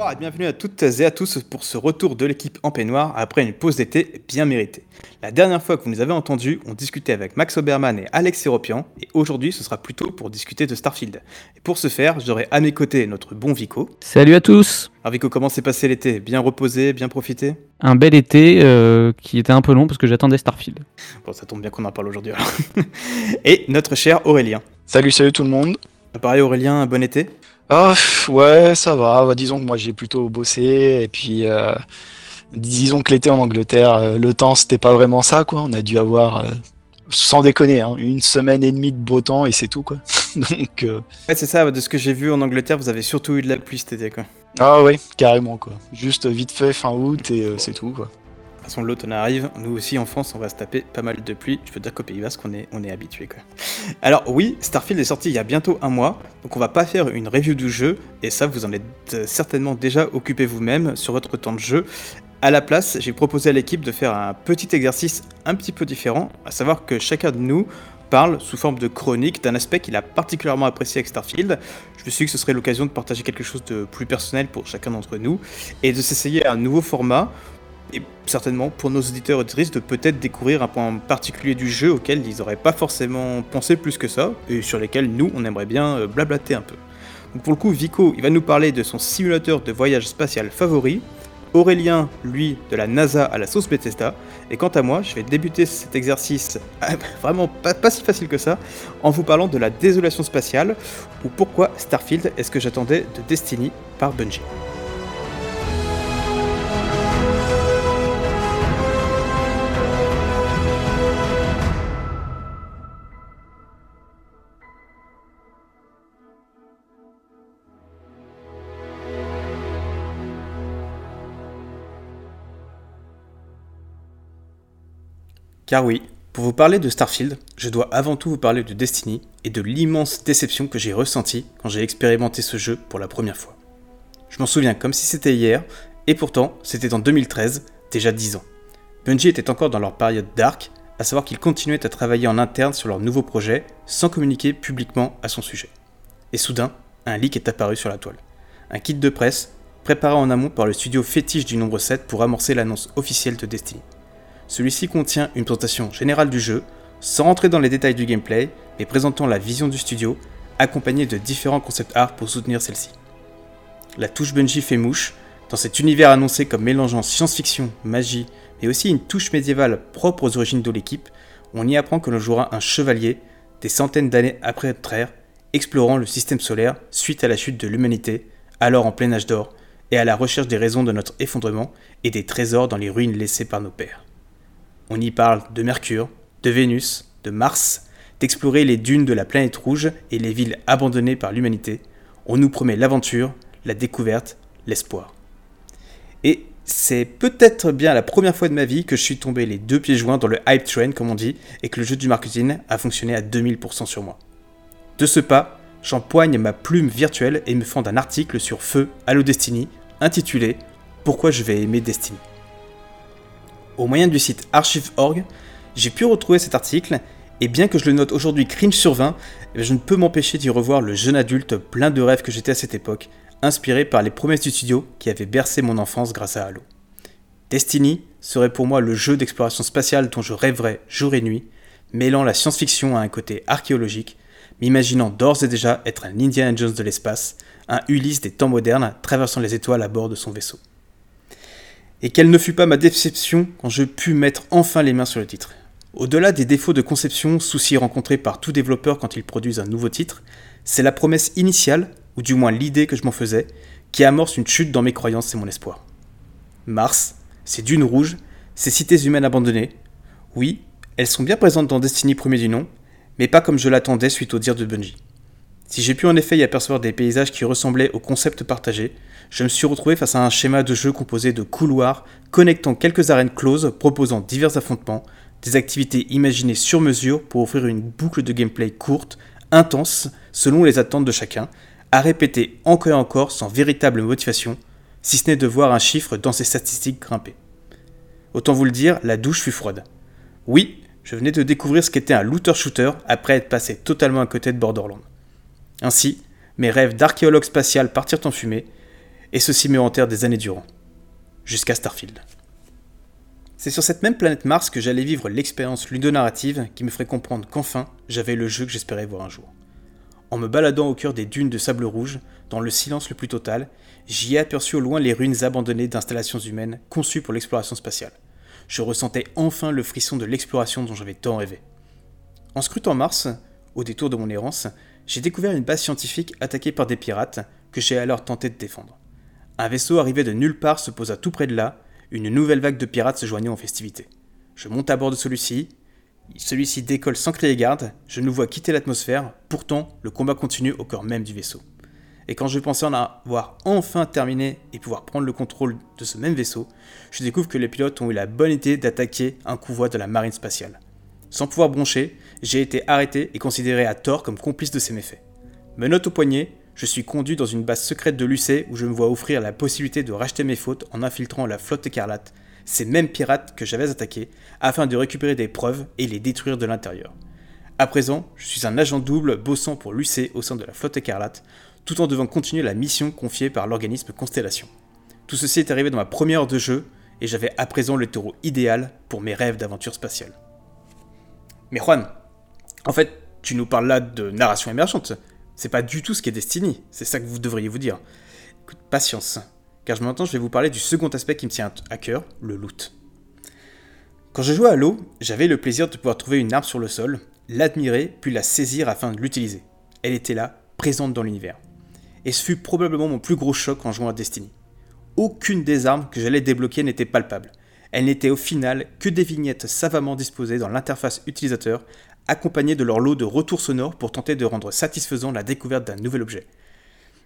Bonsoir et bienvenue à toutes et à tous pour ce retour de l'équipe en peignoir après une pause d'été bien méritée. La dernière fois que vous nous avez entendus, on discutait avec Max Oberman et Alex Seropian et aujourd'hui ce sera plutôt pour discuter de Starfield. Et pour ce faire, j'aurai à mes côtés notre bon Vico. Salut à tous Alors Vico, comment s'est passé l'été? Bien reposé, bien profité? Un bel été euh, qui était un peu long parce que j'attendais Starfield. Bon, ça tombe bien qu'on en parle aujourd'hui alors. et notre cher Aurélien. Salut, salut tout le monde. Pareil Aurélien, un bon été? Ah ouais, ça va. Bah, disons que moi j'ai plutôt bossé et puis euh, disons que l'été en Angleterre, euh, le temps c'était pas vraiment ça quoi. On a dû avoir, euh, sans déconner, hein, une semaine et demie de beau temps et c'est tout quoi. Donc euh, Ouais, c'est ça, de ce que j'ai vu en Angleterre, vous avez surtout eu de la pluie cet été quoi. ah ouais, carrément quoi. Juste vite fait fin août et c'est tout quoi. Façon, l'automne arrive. Nous aussi, en France, on va se taper pas mal de pluie. Je veux dire qu'au Pays Basque, on est, on est habitué. Quoi. Alors, oui, Starfield est sorti il y a bientôt un mois. Donc, on va pas faire une review du jeu. Et ça, vous en êtes euh, certainement déjà occupé vous-même sur votre temps de jeu. À la place, j'ai proposé à l'équipe de faire un petit exercice un petit peu différent. À savoir que chacun de nous parle sous forme de chronique d'un aspect qu'il a particulièrement apprécié avec Starfield. Je me suis dit que ce serait l'occasion de partager quelque chose de plus personnel pour chacun d'entre nous et de s'essayer à un nouveau format et certainement pour nos auditeurs et auditrices de peut-être découvrir un point particulier du jeu auquel ils n'auraient pas forcément pensé plus que ça, et sur lesquels nous, on aimerait bien euh, blablater un peu. Donc pour le coup, Vico, il va nous parler de son simulateur de voyage spatial favori, Aurélien, lui, de la NASA à la sauce Bethesda, et quant à moi, je vais débuter cet exercice euh, vraiment pas, pas si facile que ça, en vous parlant de la désolation spatiale, ou pourquoi Starfield est ce que j'attendais de Destiny par Bungie. Car oui, pour vous parler de Starfield, je dois avant tout vous parler de Destiny et de l'immense déception que j'ai ressentie quand j'ai expérimenté ce jeu pour la première fois. Je m'en souviens comme si c'était hier, et pourtant c'était en 2013, déjà 10 ans. Bungie était encore dans leur période dark, à savoir qu'ils continuaient à travailler en interne sur leur nouveau projet sans communiquer publiquement à son sujet. Et soudain, un leak est apparu sur la toile. Un kit de presse préparé en amont par le studio fétiche du nombre 7 pour amorcer l'annonce officielle de Destiny. Celui-ci contient une présentation générale du jeu, sans rentrer dans les détails du gameplay, mais présentant la vision du studio, accompagnée de différents concept art pour soutenir celle-ci. La touche Bungie fait mouche, dans cet univers annoncé comme mélangeant science-fiction, magie, mais aussi une touche médiévale propre aux origines de l'équipe, on y apprend que l'on jouera un chevalier, des centaines d'années après notre ère, explorant le système solaire suite à la chute de l'humanité, alors en plein âge d'or, et à la recherche des raisons de notre effondrement et des trésors dans les ruines laissées par nos pères. On y parle de Mercure, de Vénus, de Mars, d'explorer les dunes de la planète rouge et les villes abandonnées par l'humanité. On nous promet l'aventure, la découverte, l'espoir. Et c'est peut-être bien la première fois de ma vie que je suis tombé les deux pieds joints dans le hype train, comme on dit, et que le jeu du marketing a fonctionné à 2000% sur moi. De ce pas, j'empoigne ma plume virtuelle et me fends un article sur Feu Halo Destiny, intitulé Pourquoi je vais aimer Destiny? Au moyen du site archive.org, j'ai pu retrouver cet article, et bien que je le note aujourd'hui cringe sur 20, eh je ne peux m'empêcher d'y revoir le jeune adulte plein de rêves que j'étais à cette époque, inspiré par les promesses du studio qui avaient bercé mon enfance grâce à Halo. Destiny serait pour moi le jeu d'exploration spatiale dont je rêverais jour et nuit, mêlant la science-fiction à un côté archéologique, m'imaginant d'ores et déjà être un Indiana Jones de l'espace, un Ulysse des temps modernes traversant les étoiles à bord de son vaisseau. Et quelle ne fut pas ma déception quand je pus mettre enfin les mains sur le titre. Au-delà des défauts de conception, soucis rencontrés par tout développeur quand ils produisent un nouveau titre, c'est la promesse initiale, ou du moins l'idée que je m'en faisais, qui amorce une chute dans mes croyances et mon espoir. Mars, ces dunes rouges, ces cités humaines abandonnées, oui, elles sont bien présentes dans Destiny premier du nom, mais pas comme je l'attendais suite au dire de Bungie. Si j'ai pu en effet y apercevoir des paysages qui ressemblaient au concept partagé, je me suis retrouvé face à un schéma de jeu composé de couloirs connectant quelques arènes closes proposant divers affrontements, des activités imaginées sur mesure pour offrir une boucle de gameplay courte, intense, selon les attentes de chacun, à répéter encore et encore sans véritable motivation, si ce n'est de voir un chiffre dans ses statistiques grimper. Autant vous le dire, la douche fut froide. Oui, je venais de découvrir ce qu'était un looter-shooter après être passé totalement à côté de Borderlands. Ainsi, mes rêves d'archéologue spatial partirent en fumée, et ceci me enterre des années durant, jusqu'à Starfield. C'est sur cette même planète Mars que j'allais vivre l'expérience ludonarrative qui me ferait comprendre qu'enfin j'avais le jeu que j'espérais voir un jour. En me baladant au cœur des dunes de sable rouge, dans le silence le plus total, j'y ai aperçu au loin les ruines abandonnées d'installations humaines conçues pour l'exploration spatiale. Je ressentais enfin le frisson de l'exploration dont j'avais tant rêvé. En scrutant Mars, au détour de mon errance, j'ai découvert une base scientifique attaquée par des pirates que j'ai alors tenté de défendre. Un vaisseau arrivé de nulle part se posa tout près de là, une nouvelle vague de pirates se joignant en festivité. Je monte à bord de celui-ci, celui-ci décolle sans crier garde, je nous vois quitter l'atmosphère, pourtant le combat continue au cœur même du vaisseau. Et quand je pensais en avoir enfin terminé et pouvoir prendre le contrôle de ce même vaisseau, je découvre que les pilotes ont eu la bonne idée d'attaquer un convoi de la marine spatiale. Sans pouvoir broncher, j'ai été arrêté et considéré à tort comme complice de ces méfaits. Menotte au poignet, je suis conduit dans une base secrète de l'UC où je me vois offrir la possibilité de racheter mes fautes en infiltrant la flotte écarlate ces mêmes pirates que j'avais attaqués, afin de récupérer des preuves et les détruire de l'intérieur. À présent, je suis un agent double bossant pour l'UC au sein de la flotte écarlate, tout en devant continuer la mission confiée par l'organisme Constellation. Tout ceci est arrivé dans ma première heure de jeu, et j'avais à présent le taureau idéal pour mes rêves d'aventure spatiale. Mais Juan, en fait, tu nous parles là de narration émergente. C'est pas du tout ce qu'est Destiny, c'est ça que vous devriez vous dire. Écoute, patience car je m'entends, je vais vous parler du second aspect qui me tient à cœur, le loot. Quand je jouais à l'eau, j'avais le plaisir de pouvoir trouver une arme sur le sol, l'admirer, puis la saisir afin de l'utiliser. Elle était là, présente dans l'univers. Et ce fut probablement mon plus gros choc en jouant à Destiny. Aucune des armes que j'allais débloquer n'était palpable. Elles n'étaient au final que des vignettes savamment disposées dans l'interface utilisateur, accompagnées de leur lot de retours sonores pour tenter de rendre satisfaisant la découverte d'un nouvel objet.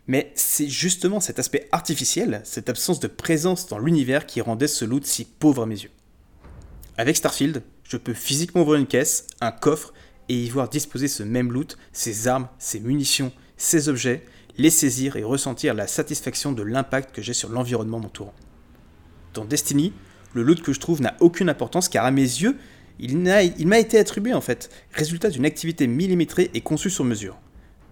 Mais c'est justement cet aspect artificiel, cette absence de présence dans l'univers qui rendait ce loot si pauvre à mes yeux. Avec Starfield, je peux physiquement ouvrir une caisse, un coffre, et y voir disposer ce même loot, ses armes, ses munitions, ses objets, les saisir et ressentir la satisfaction de l'impact que j'ai sur l'environnement m'entourant. Dans Destiny, le loot que je trouve n'a aucune importance car à mes yeux, il m'a été attribué en fait, résultat d'une activité millimétrée et conçue sur mesure.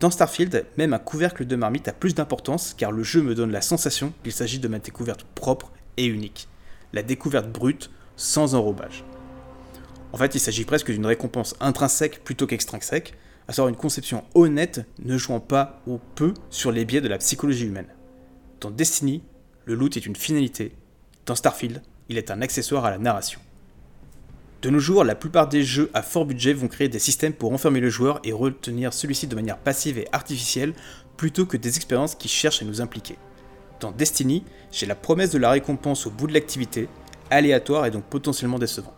Dans Starfield, même un couvercle de marmite a plus d'importance car le jeu me donne la sensation qu'il s'agit de ma découverte propre et unique. La découverte brute, sans enrobage. En fait, il s'agit presque d'une récompense intrinsèque plutôt qu'extrinsèque, à savoir une conception honnête ne jouant pas ou peu sur les biais de la psychologie humaine. Dans Destiny, le loot est une finalité. Dans Starfield, il est un accessoire à la narration. De nos jours, la plupart des jeux à fort budget vont créer des systèmes pour enfermer le joueur et retenir celui-ci de manière passive et artificielle, plutôt que des expériences qui cherchent à nous impliquer. Dans Destiny, j'ai la promesse de la récompense au bout de l'activité, aléatoire et donc potentiellement décevante.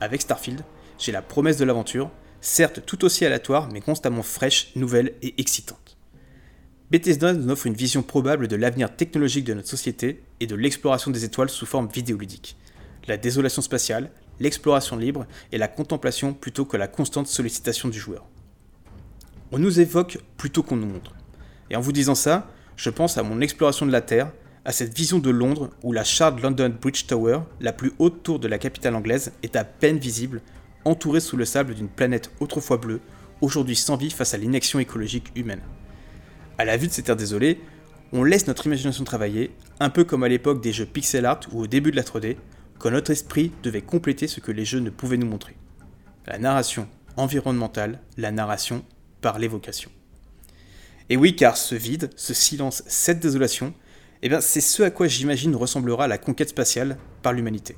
Avec Starfield, j'ai la promesse de l'aventure, certes tout aussi aléatoire mais constamment fraîche, nouvelle et excitante. Bethesda nous offre une vision probable de l'avenir technologique de notre société et de l'exploration des étoiles sous forme vidéoludique. La désolation spatiale, l'exploration libre et la contemplation plutôt que la constante sollicitation du joueur. On nous évoque plutôt qu'on nous montre. Et en vous disant ça, je pense à mon exploration de la Terre, à cette vision de Londres où la Shard London Bridge Tower, la plus haute tour de la capitale anglaise, est à peine visible, entourée sous le sable d'une planète autrefois bleue, aujourd'hui sans vie face à l'inaction écologique humaine. À la vue de ces terres désolées, on laisse notre imagination travailler, un peu comme à l'époque des jeux pixel art ou au début de la 3D, quand notre esprit devait compléter ce que les jeux ne pouvaient nous montrer. La narration environnementale, la narration par l'évocation. Et oui, car ce vide, ce silence, cette désolation, eh bien, c'est ce à quoi j'imagine ressemblera la conquête spatiale par l'humanité.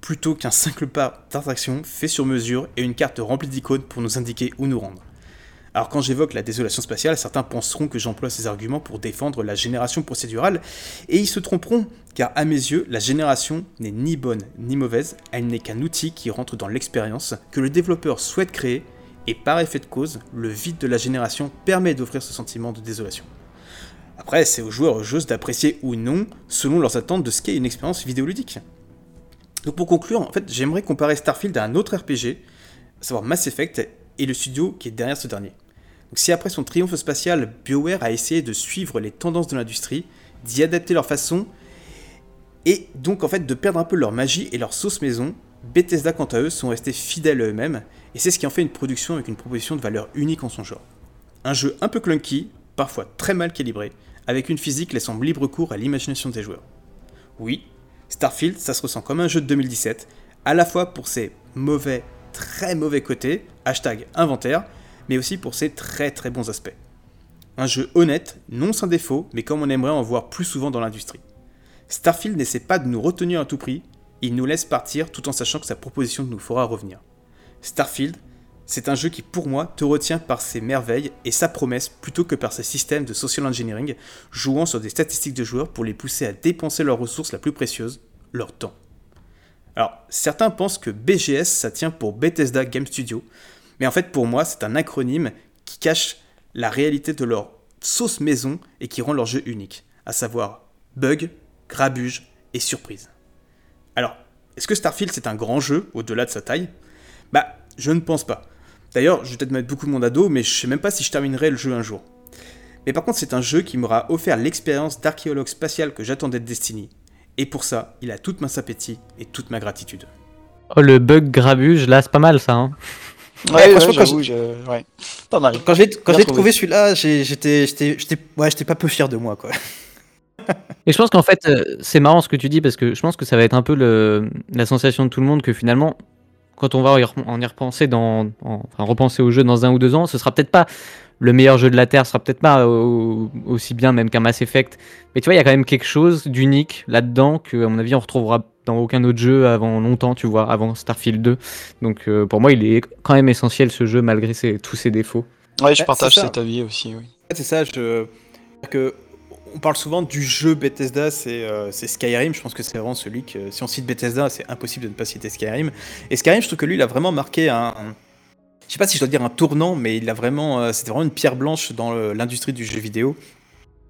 Plutôt qu'un simple pas d'attraction fait sur mesure et une carte remplie d'icônes pour nous indiquer où nous rendre. Alors quand j'évoque la désolation spatiale, certains penseront que j'emploie ces arguments pour défendre la génération procédurale, et ils se tromperont, car à mes yeux, la génération n'est ni bonne ni mauvaise, elle n'est qu'un outil qui rentre dans l'expérience que le développeur souhaite créer, et par effet de cause, le vide de la génération permet d'offrir ce sentiment de désolation. Après, c'est aux joueurs et aux joueuses d'apprécier ou non, selon leurs attentes, de ce qu'est une expérience vidéoludique. Donc pour conclure, en fait, j'aimerais comparer Starfield à un autre RPG, à savoir Mass Effect, et le studio qui est derrière ce dernier si après son triomphe spatial, BioWare a essayé de suivre les tendances de l'industrie, d'y adapter leur façon, et donc en fait de perdre un peu leur magie et leur sauce maison, Bethesda quant à eux sont restés fidèles eux-mêmes, et c'est ce qui en fait une production avec une proposition de valeur unique en son genre. Un jeu un peu clunky, parfois très mal calibré, avec une physique laissant libre cours à l'imagination des joueurs. Oui, Starfield, ça se ressent comme un jeu de 2017, à la fois pour ses mauvais, très mauvais côtés, hashtag inventaire, mais aussi pour ses très très bons aspects. Un jeu honnête, non sans défaut, mais comme on aimerait en voir plus souvent dans l'industrie. Starfield n'essaie pas de nous retenir à tout prix, il nous laisse partir tout en sachant que sa proposition nous fera revenir. Starfield, c'est un jeu qui pour moi te retient par ses merveilles et sa promesse plutôt que par ses systèmes de social engineering, jouant sur des statistiques de joueurs pour les pousser à dépenser leur ressource la plus précieuse, leur temps. Alors, certains pensent que BGS ça tient pour Bethesda Game Studio, mais en fait pour moi c'est un acronyme qui cache la réalité de leur sauce maison et qui rend leur jeu unique, à savoir bug, grabuge et surprise. Alors, est-ce que Starfield c'est un grand jeu au-delà de sa taille? Bah, je ne pense pas. D'ailleurs, je vais peut-être mettre beaucoup de monde à dos, mais je sais même pas si je terminerai le jeu un jour. Mais par contre, c'est un jeu qui m'aura offert l'expérience d'archéologue spatial que j'attendais de Destiny. Et pour ça, il a toute ma sympathie et toute ma gratitude. Oh, le bug grabuge, là, c'est pas mal ça. Hein. Ouais, quand je... ouais, pas mal. Quand j'ai trouvé, celui-là, j'étais ouais, pas peu fier de moi, quoi. Et je pense qu'en fait, euh, c'est marrant ce que tu dis parce que je pense que ça va être un peu le, la sensation de tout le monde que finalement, quand on va en y repenser, dans, enfin, repenser au jeu dans un ou deux ans, ce sera peut-être pas le meilleur jeu de la Terre, ce sera peut-être pas aussi bien même qu'un Mass Effect. Mais tu vois, il y a quand même quelque chose d'unique là-dedans que, à mon avis, on retrouvera dans aucun autre jeu avant longtemps, tu vois, avant Starfield 2. Donc euh, pour moi, il est quand même essentiel ce jeu malgré tous ses défauts. Ouais, je partage cet avis aussi. Oui. C'est ça, je... que on parle souvent du jeu Bethesda, euh, c'est Skyrim. Je pense que c'est vraiment celui que, si on cite Bethesda, c'est impossible de ne pas citer Skyrim. Et Skyrim, je trouve que lui, il a vraiment marqué un, je sais pas si je dois dire un tournant, mais il a vraiment, euh, c'était vraiment une pierre blanche dans l'industrie du jeu vidéo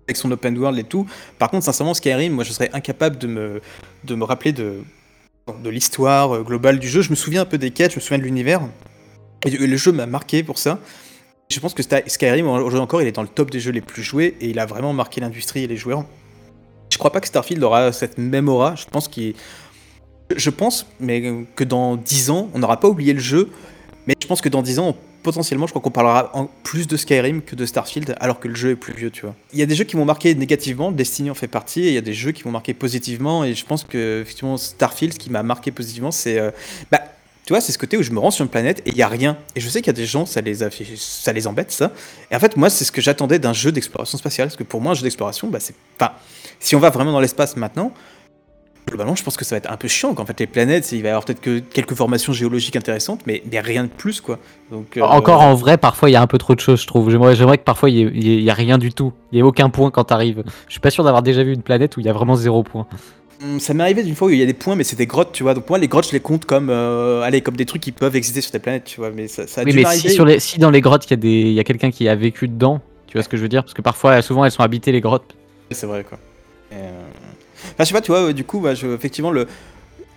avec son open world et tout. Par contre, sincèrement, Skyrim, moi, je serais incapable de me, de me rappeler de, de l'histoire euh, globale du jeu. Je me souviens un peu des quêtes, je me souviens de l'univers. Et le jeu m'a marqué pour ça. Je pense que Skyrim, aujourd'hui encore, il est dans le top des jeux les plus joués et il a vraiment marqué l'industrie et les joueurs. Je crois pas que Starfield aura cette même aura. Je pense qu'il. Je pense, mais que dans 10 ans, on n'aura pas oublié le jeu. Mais je pense que dans 10 ans, potentiellement, je crois qu'on parlera en plus de Skyrim que de Starfield, alors que le jeu est plus vieux, tu vois. Il y a des jeux qui vont marquer négativement, Destiny en fait partie, et il y a des jeux qui vont marquer positivement, et je pense que, effectivement, Starfield, ce qui m'a marqué positivement, c'est. Euh, bah, tu vois, c'est ce côté où je me rends sur une planète et il y a rien. Et je sais qu'il y a des gens, ça les, ça les embête, ça. Et en fait, moi, c'est ce que j'attendais d'un jeu d'exploration spatiale. Parce que pour moi, un jeu d'exploration, bah, c'est. Enfin, si on va vraiment dans l'espace maintenant, globalement, je pense que ça va être un peu chiant. Qu'en fait, les planètes, il va y avoir peut-être que quelques formations géologiques intéressantes, mais, a rien de plus, quoi. Donc, euh, Encore en vrai, parfois, il y a un peu trop de choses, je trouve. J'aimerais, que parfois, il n'y ait, rien du tout. Il n'y ait aucun point quand tu arrives. Je suis pas sûr d'avoir déjà vu une planète où il y a vraiment zéro point. Hum, ça m'est arrivé d'une fois où il y a des points, mais c'est des grottes, tu vois. Donc moi, les grottes, je les compte comme, euh, allez, comme des trucs qui peuvent exister sur des planètes, tu vois. Mais ça, ça a oui, mais si, sur les, si dans les grottes, il y a, des, y a quelqu'un qui a vécu dedans, tu vois ce que je veux dire? Parce que parfois, souvent, elles sont habitées, les grottes. C'est vrai, quoi. Euh... Enfin, je sais pas, tu vois, du coup, bah, je, effectivement, le...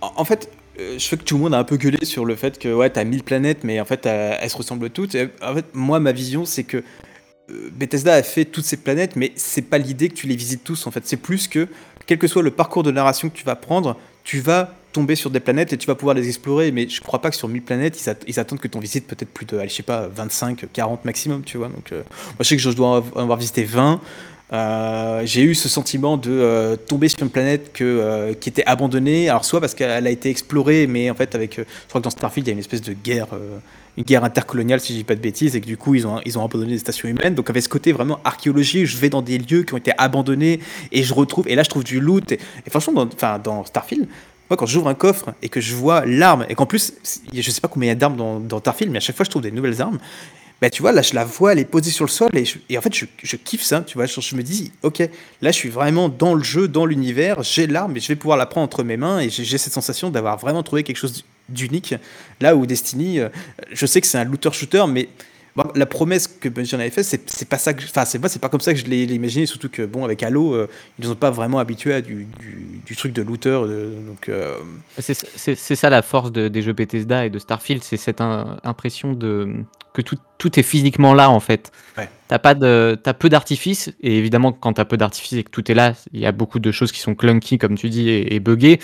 En fait, euh, je sais que tout le monde a un peu gueulé sur le fait que, ouais, t'as 1000 planètes, mais en fait, elles se ressemblent toutes. En fait, moi, ma vision, c'est que euh, Bethesda a fait toutes ces planètes, mais c'est pas l'idée que tu les visites tous, en fait. C'est plus que quel que soit le parcours de narration que tu vas prendre, tu vas tomber sur des planètes et tu vas pouvoir les explorer. Mais je crois pas que sur 1000 planètes, ils, attendent que tu en visites peut-être plus de, je sais pas, 25, 40 maximum, tu vois. Donc, euh, moi, je sais que je dois en avoir visité 20. Euh, j'ai eu ce sentiment de euh, tomber sur une planète que, qui était abandonnée, alors soit parce qu'elle a été explorée, mais en fait avec, je crois que dans Starfield il y a une espèce de guerre, une guerre intercoloniale si je dis pas de bêtises, et que du coup ils ont, ils ont abandonné des stations humaines, donc avec ce côté vraiment archéologie, je vais dans des lieux qui ont été abandonnés et je retrouve, et là je trouve du loot, et, franchement dans, dans Starfield, moi quand j'ouvre un coffre et que je vois l'arme, et qu'en plus, je sais pas combien il y a d'armes dans Starfield, mais à chaque fois je trouve des nouvelles armes, bah, tu vois, là, je la vois, elle est posée sur le sol, et, en fait, je, kiffe ça, tu vois. Je, me dis, ok, là, je suis vraiment dans le jeu, dans l'univers, j'ai l'arme, et je vais pouvoir la prendre entre mes mains, et j'ai cette sensation d'avoir vraiment trouvé quelque chose d'unique. Là où Destiny, euh, je sais que c'est un looter-shooter, mais la promesse que Bungie en avait fait, c'est pas ça que, enfin, c'est pas, c'est pas comme ça que je l'ai imaginé, surtout que bon, avec Halo, euh, ils ne sont pas vraiment habitués à du, du, truc de looter, donc. Euh, c'est ça la force des jeux Bethesda et de Starfield, c'est cette impression de que tout, tout, est physiquement là en fait. Ouais. T'as pas de, as peu d'artifice et évidemment quand t'as peu d'artifice et que tout est là, il y a beaucoup de choses qui sont clunky comme tu dis et, et buggées,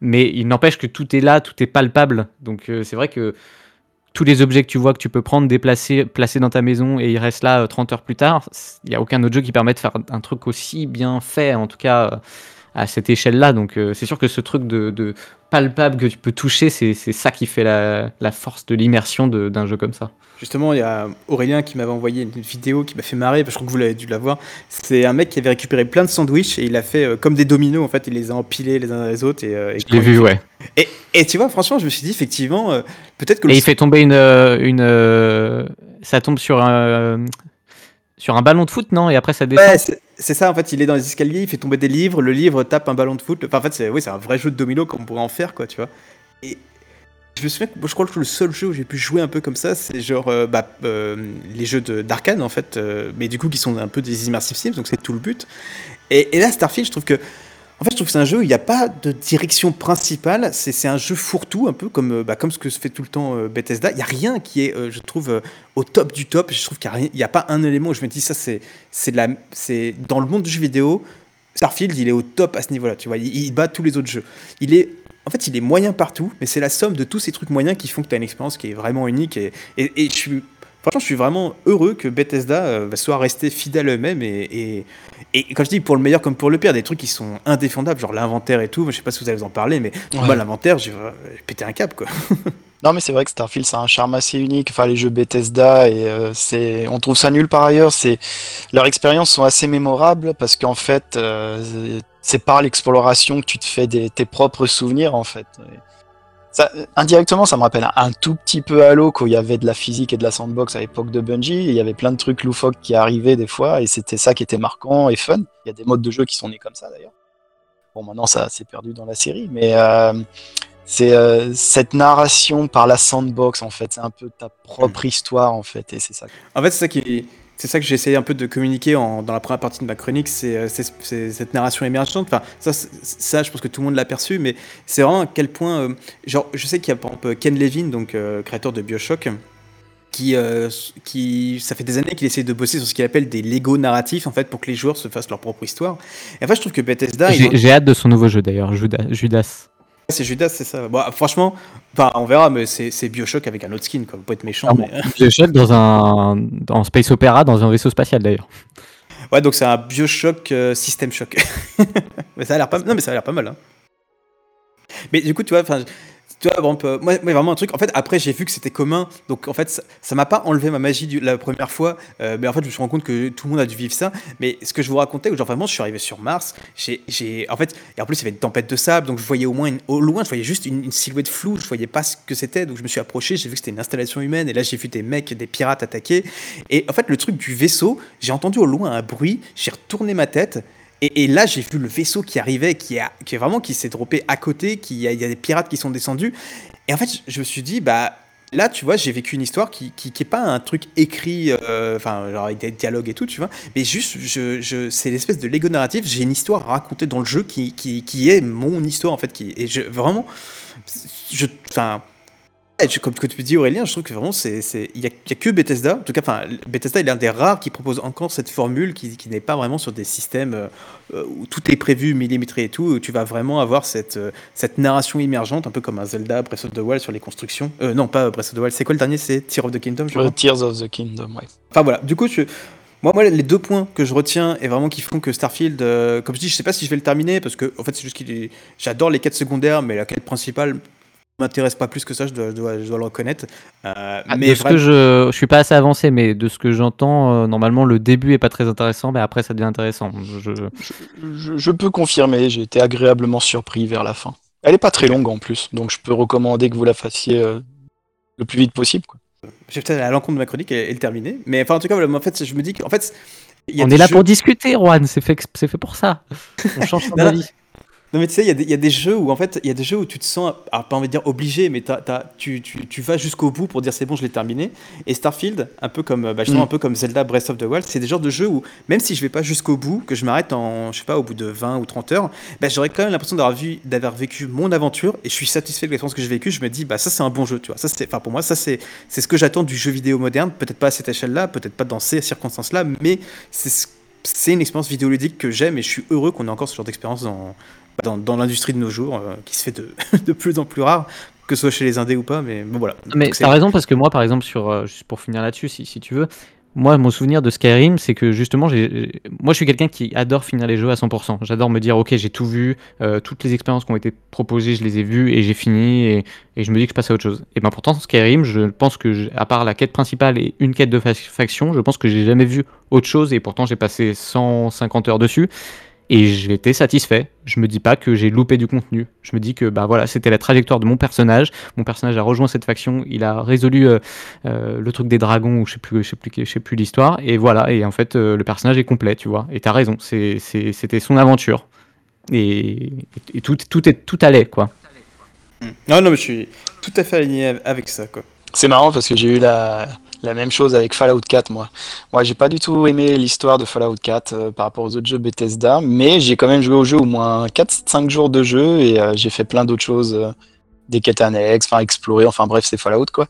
mais il n'empêche que tout est là, tout est palpable. Donc euh, c'est vrai que tous les objets que tu vois que tu peux prendre, déplacer, placer dans ta maison et ils restent là 30 heures plus tard, il n'y a aucun autre jeu qui permet de faire un truc aussi bien fait, en tout cas à cette échelle-là. Donc euh, c'est sûr que ce truc de, palpable que tu peux toucher, c'est ça qui fait la, force de l'immersion d'un jeu comme ça. Justement, il y a Aurélien qui m'avait envoyé une vidéo qui m'a fait marrer, parce que je crois que vous l'avez dû la voir. C'est un mec qui avait récupéré plein de sandwichs et il a fait euh, comme des dominos, en fait, il les a empilés les uns dans les autres. Et, euh, je l'ai vu, ouais. Et, et, tu vois, franchement, je me suis dit, effectivement, peut-être que. Et il fait tomber une. une ça tombe sur un sur un ballon de foot, non? Et après, ça descend. Ouais, c'est ça, en fait, il est dans les escaliers, il fait tomber des livres, le livre tape un ballon de foot. Enfin, en fait, c'est oui, un vrai jeu de domino qu'on pourrait en faire, quoi, tu vois. Et je me souviens que je crois que le seul jeu où j'ai pu jouer un peu comme ça, c'est genre euh, bah, euh, les jeux d'Arkane, en fait, euh, mais du coup, qui sont un peu des immersive sims, donc c'est tout le but. Et, et, là, Starfield, je trouve que en fait, je trouve que c'est un jeu où il n'y a pas de direction principale. C'est un jeu fourre-tout, un peu comme, euh, bah, comme ce que se fait tout le temps euh, Bethesda. Il n'y a rien qui est, euh, je trouve, au top du top. Je trouve qu'il n'y a, pas un élément où je me dis ça, c'est dans le monde du jeu vidéo. Starfield, il est au top à ce niveau-là. Tu vois, il, bat tous les autres jeux. Il est en fait, il est moyen partout, mais c'est la somme de tous ces trucs moyens qui font que tu as une expérience qui est vraiment unique. Et, je suis Franchement, je suis vraiment heureux que Bethesda euh, soit resté fidèle à eux-mêmes et, et, et, quand je dis pour le meilleur comme pour le pire, des trucs qui sont indéfendables, genre l'inventaire et tout. Je sais pas si vous allez en parler, mais moi, l'inventaire, j'ai pété un cap quoi. non, mais c'est vrai que Starfield, c'est un charme assez unique. Enfin, les jeux Bethesda, et euh, c'est, on trouve ça nul par ailleurs. C'est, leurs expériences sont assez mémorables parce qu'en fait, euh, c'est par l'exploration que tu te fais des, tes propres souvenirs en fait indirectement, ça me rappelle un, tout petit peu Halo quand il y avait de la physique et de la sandbox à l'époque de Bungie. il y avait plein de trucs loufoques qui arrivaient des fois et c'était ça qui était marquant et fun. Il y a des modes de jeu qui sont nés comme ça d'ailleurs. Bon, maintenant ça s'est perdu dans la série, mais euh, c'est euh, cette narration par la sandbox en fait. C'est un peu ta propre hmm. histoire en fait et c'est ça. En fait, c'est ça qui c'est ça que j'ai essayé un peu de communiquer dans la première partie de ma chronique, c'est euh, cette narration émergente. Enfin, ça, ça, je pense que tout le monde l'a perçu, mais c'est vraiment à quel point. Euh, genre, je sais qu'il y a par exemple Ken Levin, donc euh, créateur de Bioshock, qui, qui, ça fait des années qu'il essaie de bosser sur ce qu'il appelle des Lego narratifs, en fait, pour que les joueurs se fassent leur propre histoire. Et en fait, je trouve que Bethesda. J'ai hâte de son nouveau jeu d'ailleurs, Judas. C'est Judas, c'est ça. Bon, franchement, on verra, mais c'est Bioshock avec un autre skin, quoi. Faut être méchant. mais... Bioshock dans un dans Space Opera, dans un vaisseau spatial d'ailleurs. Ouais, donc c'est un Bioshock euh, System Shock. mais ça a l'air pas, non, mais ça a l'air pas mal. Hein. Mais du coup, tu vois, tu vois, moi, vraiment un truc. En fait, après, j'ai vu que c'était commun. Donc, en fait, ça m'a pas enlevé ma magie la première fois. Euh, mais en fait, je me suis rendu compte que tout le monde a dû vivre ça. Mais ce que je vous racontais, genre vraiment, je suis arrivé sur Mars. J'ai, en fait, et en plus, il y avait une tempête de sable. Donc, je voyais au moins, au loin, je voyais juste une, silhouette floue. Je voyais pas ce que c'était. Donc, je me suis approché. J'ai vu que c'était une installation humaine. Et là, j'ai vu des mecs, des pirates attaquer. Et en fait, le truc du vaisseau, j'ai entendu au loin un bruit. J'ai retourné ma tête. Et, là, j'ai vu le vaisseau qui arrivait, qui, qui est vraiment qui s'est droppé à côté, qui il y, a des pirates qui sont descendus. Et en fait, je me suis dit, bah là, tu vois, j'ai vécu une histoire qui, qui, est pas un truc écrit, euh, enfin, genre avec des dialogues et tout, tu vois, mais juste, je, je c'est l'espèce de Lego narratif. J'ai une histoire à raconter dans le jeu qui, qui, qui est mon histoire en fait, qui et je vraiment, je, enfin comme tu peux dire Aurélien, je trouve que vraiment c'est il y, a que Bethesda, en tout cas enfin Bethesda est l'un des rares qui propose encore cette formule qui, qui n'est pas vraiment sur des systèmes euh, où tout est prévu millimétré et tout, où tu vas vraiment avoir cette euh, cette narration immergente un peu comme un Zelda Breath of the Wild sur les constructions. Euh, non, pas Breath of the Wild, c'est quoi le dernier? C'est Tears of the Kingdom, je Tears of the Kingdom, ouais. Enfin voilà, du coup je moi, moi, les deux points que je retiens et vraiment qui font que Starfield, comme je dis, je sais pas si je vais le terminer parce que en fait c'est juste qu'il j'adore les quêtes secondaires, mais la quête principale, m'intéresse pas plus que ça, je dois, je dois, le reconnaître. Euh, ah, mais ce que je, je suis pas assez avancé, mais de ce que j'entends, euh, normalement le début est pas très intéressant, mais après ça devient intéressant. Je, je, peux confirmer, j'ai été agréablement surpris vers la fin. Elle est pas très longue en plus, donc je peux recommander que vous la fassiez euh, le plus vite possible. Quoi. Je vais peut-être à l'encontre de ma chronique et, le terminer, mais enfin en tout cas, en fait, je me dis qu'en fait. On est là pour discuter, Juan, c'est fait, fait pour ça. On change son avis. Non mais tu sais, il y, a des jeux où en fait, il y a des jeux où tu te sens, pas envie de dire obligé, mais tu, tu, vas jusqu'au bout pour dire c'est bon, je l'ai terminé. Et Starfield, un peu comme, bah, justement, mm. un peu comme Zelda Breath of the Wild, c'est des genres de jeux où même si je vais pas jusqu'au bout, que je m'arrête en, je sais pas, au bout de 20 ou 30 heures, bah, j'aurais quand même l'impression d'avoir vu, d'avoir vécu mon aventure et je suis satisfait de l'expérience que j'ai vécue. Je me dis, bah ça c'est un bon jeu, tu vois. Ça c'est, enfin pour moi, ça c'est, c'est ce que j'attends du jeu vidéo moderne. Peut-être pas à cette échelle-là, peut-être pas dans ces circonstances-là, mais c'est c'est une expérience vidéoludique que j'aime et je suis heureux qu'on ait encore ce genre d'expérience dans, dans, l'industrie de nos jours, euh, qui se fait de, de, plus en plus rare. que ce soit chez les Indés ou pas, mais bon voilà. Mais t'as raison parce que moi, par exemple, sur, euh, juste pour finir là-dessus, si, si tu veux, moi, mon souvenir de Skyrim, c'est que justement, moi, je suis quelqu'un qui adore finir les jeux à 100%. J'adore me dire, ok, j'ai tout vu, euh, toutes les expériences qui ont été proposées, je les ai vues et j'ai fini et, et je me dis que je passe à autre chose. Et ben pourtant, Skyrim, je pense que, je- à part la quête principale et une quête de fa- faction, je pense que j'ai jamais vu autre chose et pourtant j'ai passé 150 heures dessus. Et été satisfait. Je me dis pas que j'ai loupé du contenu. Je me dis que bah voilà, c'était la trajectoire de mon personnage. Mon personnage a rejoint cette faction. Il a résolu euh, euh, le truc des dragons ou je sais plus, je sais plus, je sais plus l'histoire. Et voilà. Et en fait, euh, le personnage est complet, tu vois. Et t'as raison. C'était son aventure. Et, et tout, tout est, tout allait quoi. Non, non, mais je suis tout à fait aligné avec ça, quoi. C'est marrant parce que j'ai eu la, même chose avec Fallout 4, moi. Moi, j'ai pas du tout aimé l'histoire de Fallout 4 euh, par rapport aux autres jeux Bethesda, mais j'ai quand même joué au jeu au moins 4-5 jours de jeu et euh, j'ai fait plein d'autres choses, euh, des quêtes annexes, enfin explorer, enfin bref, c'est Fallout quoi.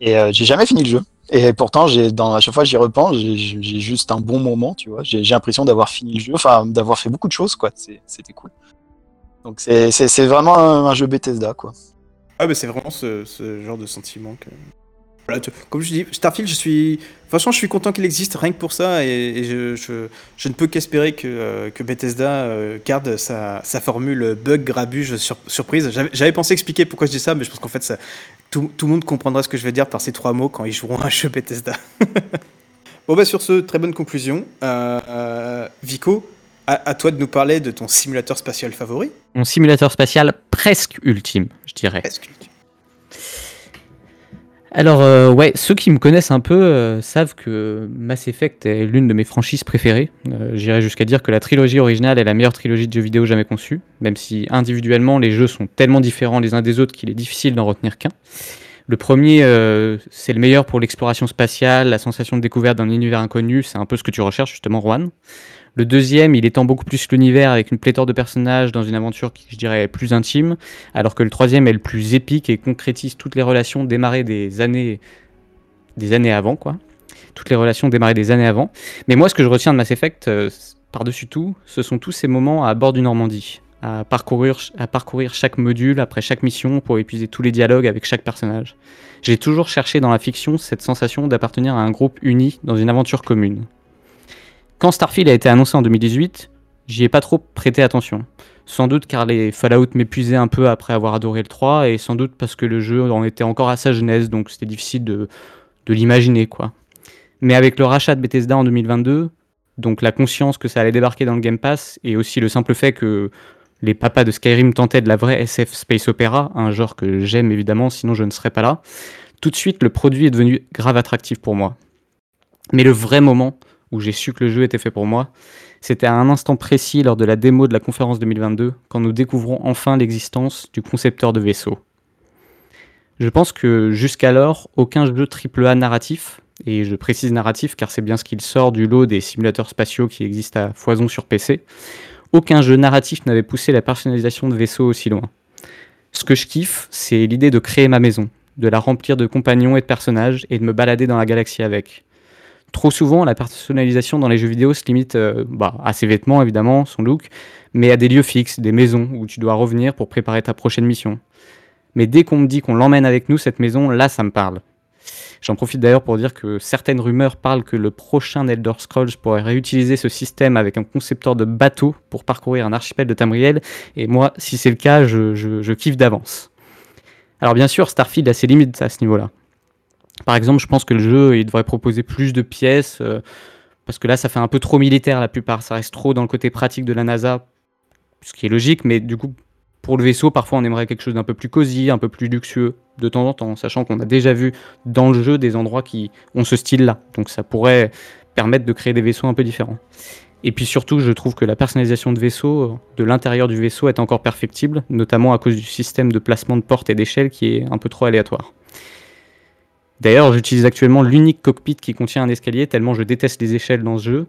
Et j'ai jamais fini le jeu. Et pourtant, à chaque fois j'y repense, j'ai juste un bon moment, tu vois. J'ai l'impression d'avoir fini le jeu, enfin d'avoir fait beaucoup de choses quoi. C'était cool. Donc c'est vraiment un jeu Bethesda quoi. Ah, mais c'est vraiment ce, ce genre de sentiment que. Comme je dis, Starfield, je suis. Franchement, je suis content qu'il existe rien que pour ça et, je, je, ne peux qu'espérer que, euh, que Bethesda euh, garde sa, sa formule bug, grabuge, sur- surprise. J'avais pensé expliquer pourquoi je dis ça, mais je pense qu'en fait, tout, tout le monde comprendra ce que je vais dire par ces trois mots quand ils joueront à un jeu Bethesda. bon, bah, sur ce, très bonne conclusion. Euh, Vico, à, toi de nous parler de ton simulateur spatial favori. Mon simulateur spatial presque ultime, dirais. Alors, euh, ouais, ceux qui me connaissent un peu euh, savent que Mass Effect est l'une de mes franchises préférées. Euh, J'irais jusqu'à dire que la trilogie originale est la meilleure trilogie de jeux vidéo jamais conçue, même si individuellement les jeux sont tellement différents les uns des autres qu'il est difficile d'en retenir qu'un. Le premier, c'est le meilleur pour l'exploration spatiale, la sensation de découverte d'un univers inconnu, c'est un peu ce que tu recherches justement, Juan. Le deuxième, il étend beaucoup plus l'univers avec une pléthore de personnages dans une aventure qui, je dirais, est plus intime alors que le troisième est le plus épique et concrétise toutes les relations démarrées des années, des années avant, quoi. Toutes les relations démarrées des années avant. Mais moi, ce que je retiens de Mass Effect, euh, par-dessus tout, ce sont tous ces moments à bord du Normandie, à parcourir, à parcourir chaque module après chaque mission pour épuiser tous les dialogues avec chaque personnage. J'ai toujours cherché dans la fiction cette sensation d'appartenir à un groupe uni dans une aventure commune. Quand Starfield a été annoncé en 2018, j'y ai pas trop prêté attention. Sans doute car les Fallout m'épuisaient un peu après avoir adoré le 3, et sans doute parce que le jeu en était encore à sa genèse, donc c'était difficile de, de l'imaginer, quoi. Mais avec le rachat de Bethesda en 2022, donc la conscience que ça allait débarquer dans le Game Pass, et aussi le simple fait que les papas de Skyrim tentaient de la vraie SF Space Opera, un genre que j'aime évidemment, sinon je ne serais pas là, tout de suite le produit est devenu grave attractif pour moi. Mais le vrai moment j'ai su que le jeu était fait pour moi, c'était à un instant précis lors de la démo de la conférence 2022, quand nous découvrons enfin l'existence du concepteur de vaisseau. Je pense que jusqu'alors, aucun jeu AAA narratif, et je précise narratif car c'est bien ce qu'il sort du lot des simulateurs spatiaux qui existent à foison sur PC, aucun jeu narratif n'avait poussé la personnalisation de vaisseaux aussi loin. Ce que je kiffe, c'est l'idée de créer ma maison, de la remplir de compagnons et de personnages, et de me balader dans la galaxie avec. Trop souvent, la personnalisation dans les jeux vidéo se limite euh, bah, à ses vêtements, évidemment, son look, mais à des lieux fixes, des maisons où tu dois revenir pour préparer ta prochaine mission. Mais dès qu'on me dit qu'on l'emmène avec nous, cette maison, là, ça me parle. J'en profite d'ailleurs pour dire que certaines rumeurs parlent que le prochain Elder Scrolls pourrait réutiliser ce système avec un concepteur de bateau pour parcourir un archipel de Tamriel, et moi, si c'est le cas, je, kiffe d'avance. Alors bien sûr, Starfield a ses limites à ce niveau-là. Par exemple, je pense que le jeu devrait proposer plus de pièces, euh, parce que là, ça fait un peu trop militaire la plupart. Ça reste trop dans le côté pratique de la NASA, ce qui est logique, mais du coup, pour le vaisseau, parfois on aimerait quelque chose d'un peu plus cosy, un peu plus luxueux, de temps en temps, sachant qu'on a déjà vu dans le jeu des endroits qui ont ce style-là. Donc ça pourrait permettre de créer des vaisseaux un peu différents. Et puis surtout, je trouve que la personnalisation de vaisseau, de l'intérieur du vaisseau, est encore perfectible, notamment à cause du système de placement de portes et d'échelles qui est un peu trop aléatoire. D'ailleurs, j'utilise actuellement l'unique cockpit qui contient un escalier, tellement je déteste les échelles dans ce jeu.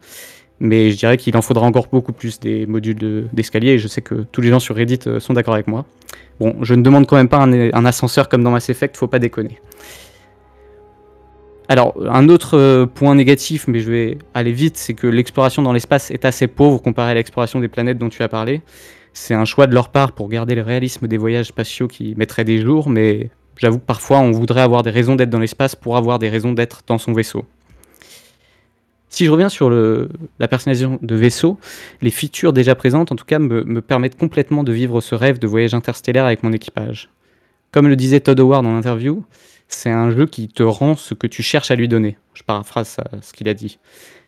Mais je dirais qu'il en faudra encore beaucoup plus des modules de- d'escalier, et je sais que tous les gens sur Reddit euh, sont d'accord avec moi. Bon, je ne demande quand même pas un, un ascenseur comme dans Mass Effect, faut pas déconner. Alors, un autre euh, point négatif, mais je vais aller vite, c'est que l'exploration dans l'espace est assez pauvre comparé à l'exploration des planètes dont tu as parlé. C'est un choix de leur part pour garder le réalisme des voyages spatiaux qui mettraient des jours, mais j'avoue que parfois on voudrait avoir des raisons d'être dans l'espace pour avoir des raisons d'être dans son vaisseau. Si je reviens sur la personnalisation de vaisseau, les features déjà présentes, en tout cas, me, me, permettent complètement de vivre ce rêve de voyage interstellaire avec mon équipage. Comme le disait Todd Howard dans l'interview, c'est un jeu qui te rend ce que tu cherches à lui donner. Je paraphrase ce qu'il a dit.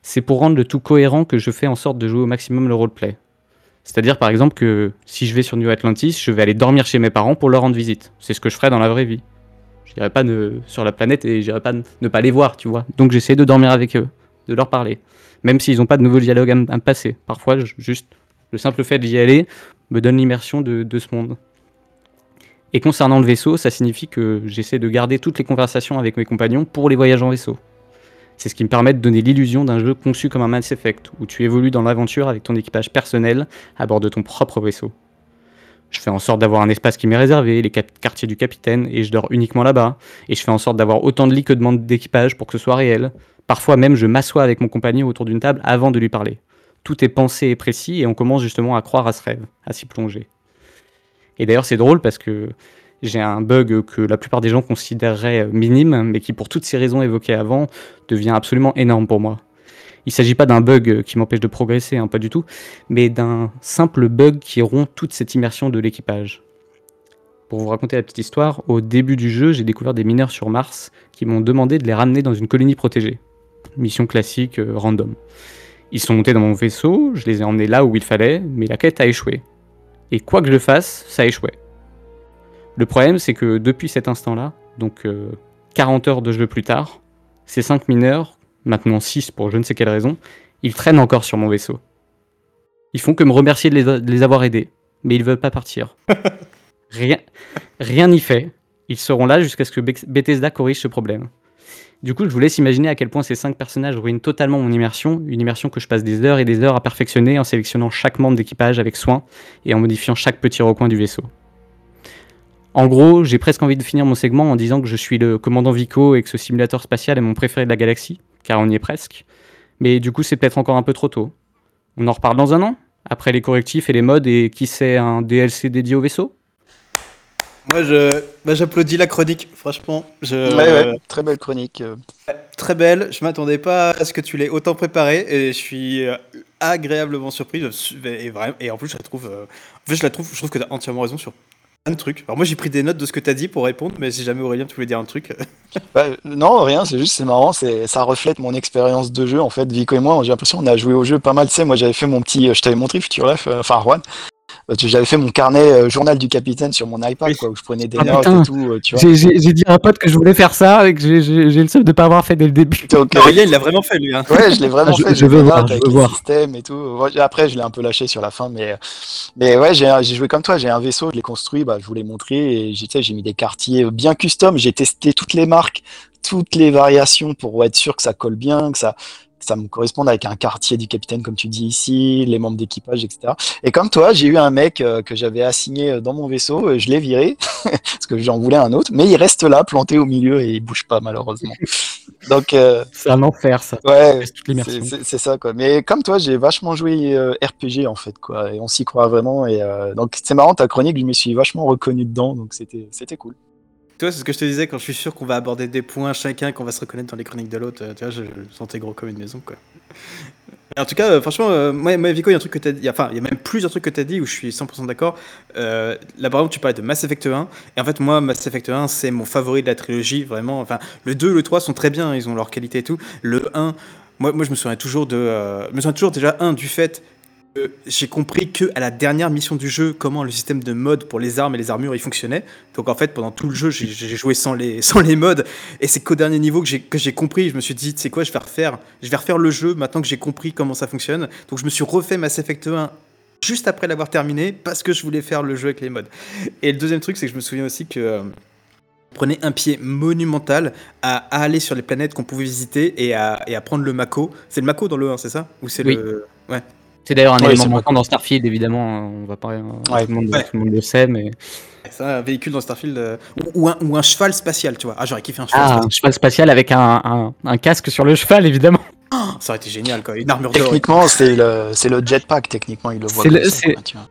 C'est pour rendre le tout cohérent que je fais en sorte de jouer au maximum le roleplay. C'est-à-dire par exemple que si je vais sur New Atlantis, je vais aller dormir chez mes parents pour leur rendre visite. C'est ce que je ferais dans la vraie vie. Je n'irai pas ne, sur la planète et j'irai pas ne pas les voir, tu vois. Donc j'essaie de dormir avec eux, de leur parler. Même s'ils n'ont pas de nouveaux dialogues à, me passer. Parfois, juste le simple fait d'y aller me donne l'immersion de ce monde. Et concernant le vaisseau, ça signifie que j'essaie de garder toutes les conversations avec mes compagnons pour les voyages en vaisseau. C'est ce qui me permet de donner l'illusion d'un jeu conçu comme un Mass Effect, où tu évolues dans l'aventure avec ton équipage personnel à bord de ton propre vaisseau. Je fais en sorte d'avoir un espace qui m'est réservé, les quartiers du capitaine, et je dors uniquement là-bas. Et je fais en sorte d'avoir autant de lits que de demande d'équipage pour que ce soit réel. Parfois même, je m'assois avec mon compagnon autour d'une table avant de lui parler. Tout est pensé et précis, et on commence justement à croire à ce rêve, à s'y plonger. Et d'ailleurs, c'est drôle parce que j'ai un bug que la plupart des gens considéreraient minime, mais qui, pour toutes ces raisons évoquées avant, devient absolument énorme pour moi. Il ne s'agit pas d'un bug qui m'empêche de progresser, hein, pas du tout, mais d'un simple bug qui rompt toute cette immersion de l'équipage. Pour vous raconter la petite histoire, au début du jeu, j'ai découvert des mineurs sur Mars qui m'ont demandé de les ramener dans une colonie protégée. Mission classique, euh, random. Ils sont montés dans mon vaisseau, je les ai emmenés là où il fallait, mais la quête a échoué. Et quoi que je fasse, ça échouait. Le problème, c'est que depuis cet instant-là, donc euh, 40 heures de jeu plus tard, ces 5 mineurs, maintenant 6 pour je ne sais quelle raison, ils traînent encore sur mon vaisseau. Ils font que me remercier de les, de les avoir aidés, mais ils veulent pas partir. Rien rien n'y fait. Ils seront là jusqu'à ce que Bethesda corrige ce problème. Du coup, je vous laisse imaginer à quel point ces 5 personnages ruinent totalement mon immersion, une immersion que je passe des heures et des heures à perfectionner en sélectionnant chaque membre d'équipage avec soin et en modifiant chaque petit recoin du vaisseau. En gros, j'ai presque envie de finir mon segment en disant que je suis le commandant Vico et que ce simulateur spatial est mon préféré de la galaxie, car on y est presque. Mais du coup, c'est peut-être encore un peu trop tôt. On en reparle dans un an, après les correctifs et les modes, et qui sait un DLC dédié au vaisseau? Moi, je, bah, j'applaudis la chronique, franchement. Je... Ouais, ouais, très belle chronique. Très belle, je m'attendais pas à ce que tu l'aies autant préparé et je suis euh, agréablement surpris. Et, vraiment- et en plus, je la trouve, euh, en fait, je la trouve, je trouve que tu as entièrement raison sur de trucs. Alors moi, j'ai pris des notes de ce que tu as dit pour répondre, mais si jamais Aurélien, tu voulais dire un truc. Bah, non, rien, c'est juste, c'est marrant, ça reflète mon expérience de jeu. En fait, Vico et moi, j'ai l'impression qu'on a joué au jeu pas mal. Tu sais, moi, j'avais fait mon petit, euh, je t'avais montré Future Life, euh, enfin, Juan. Euh, J'avais fait mon carnet euh, journal du capitaine sur mon iPad, quoi, où je prenais des Ah, notes putain. et tout, euh, tu vois. J'ai j'ai- j'ai dit à un pote que je voulais faire ça et que j'ai- j'ai j'ai le seum de pas avoir fait dès le début. Donc, euh, il l'a vraiment fait, lui. Hein. Ouais, je l'ai vraiment Ah, je- fait. je veux voir, je veux voir. systèmes et tout. Après, je l'ai un peu lâché sur la fin, mais, mais ouais, j'ai j'ai joué comme toi. J'ai un vaisseau, je l'ai construit, bah, je vous l'ai montré et j'ai tu sais, j'ai mis des quartiers bien custom. J'ai testé toutes les marques, toutes les variations pour être sûr que ça colle bien, que ça, que ça me corresponde avec un quartier du capitaine, comme tu dis ici, les membres d'équipage, etc. Et comme toi, j'ai eu un mec euh, que j'avais assigné euh, dans mon vaisseau, euh, je l'ai viré parce que j'en voulais un autre, mais il reste là, planté au milieu et il bouge pas malheureusement. Donc euh, C'est un enfer, ça. ouais, c'est- ça quoi. Mais comme toi, j'ai vachement joué euh, RPG en fait quoi, et on s'y croit vraiment. Et euh, donc c'est marrant ta chronique, je me suis vachement reconnu dedans, donc c'était c'était cool. Tu vois, c'est ce que je te disais quand je suis sûr qu'on va aborder des points chacun, qu'on va se reconnaître dans les chroniques de l'autre. euh, Tu vois, je, sentais gros comme une maison, quoi. En tout cas, euh, franchement, euh, moi, moi, Vico, il y a un truc que tu dit, enfin, il y a même plusieurs trucs que tu as dit où je suis 100% d'accord. Euh, là, par exemple, tu parlais de Mass Effect 1, et en fait, moi, Mass Effect 1, c'est mon favori de la trilogie, vraiment. Enfin, le 2, le 3 sont très bien, ils ont leur qualité et tout. Le 1, moi, moi je me souviens toujours de. me souviens toujours déjà, un, du fait que j'ai compris que à la dernière mission du jeu, comment le système de mode pour les armes et les armures il fonctionnait. Donc en fait, pendant tout le jeu, j'ai- joué sans les, sans les modes. Et c'est qu'au dernier niveau que j'ai compris. Je me suis dit, tu sais quoi, je vais refaire, je vais refaire le jeu maintenant que j'ai compris comment ça fonctionne. Donc je me suis refait Mass Effect 1 juste après l'avoir terminé parce que je voulais faire le jeu avec les modes. Et le deuxième truc, c'est que je me souviens aussi que euh, prenait un pied monumental à, à aller sur les planètes qu'on pouvait visiter et à, et à prendre le Mako. C'est le Mako dans le 1, c'est ça? Ou c'est Oui. le ouais. C'est d'ailleurs un Ouais, élément manquant dans Starfield, évidemment. On va pas. euh, Ouais. tout, le monde, Ouais. tout le monde le sait, mais. C'est un véhicule dans Starfield euh, ou, ou un, ou un cheval spatial, tu vois. Ah, j'aurais kiffé un cheval Ah, un spatial. cheval spatial avec un, un- un casque sur le cheval, évidemment. Ça aurait été génial, quoi. Une armure. Techniquement, c'est le, jetpack, techniquement, il le ça, vois.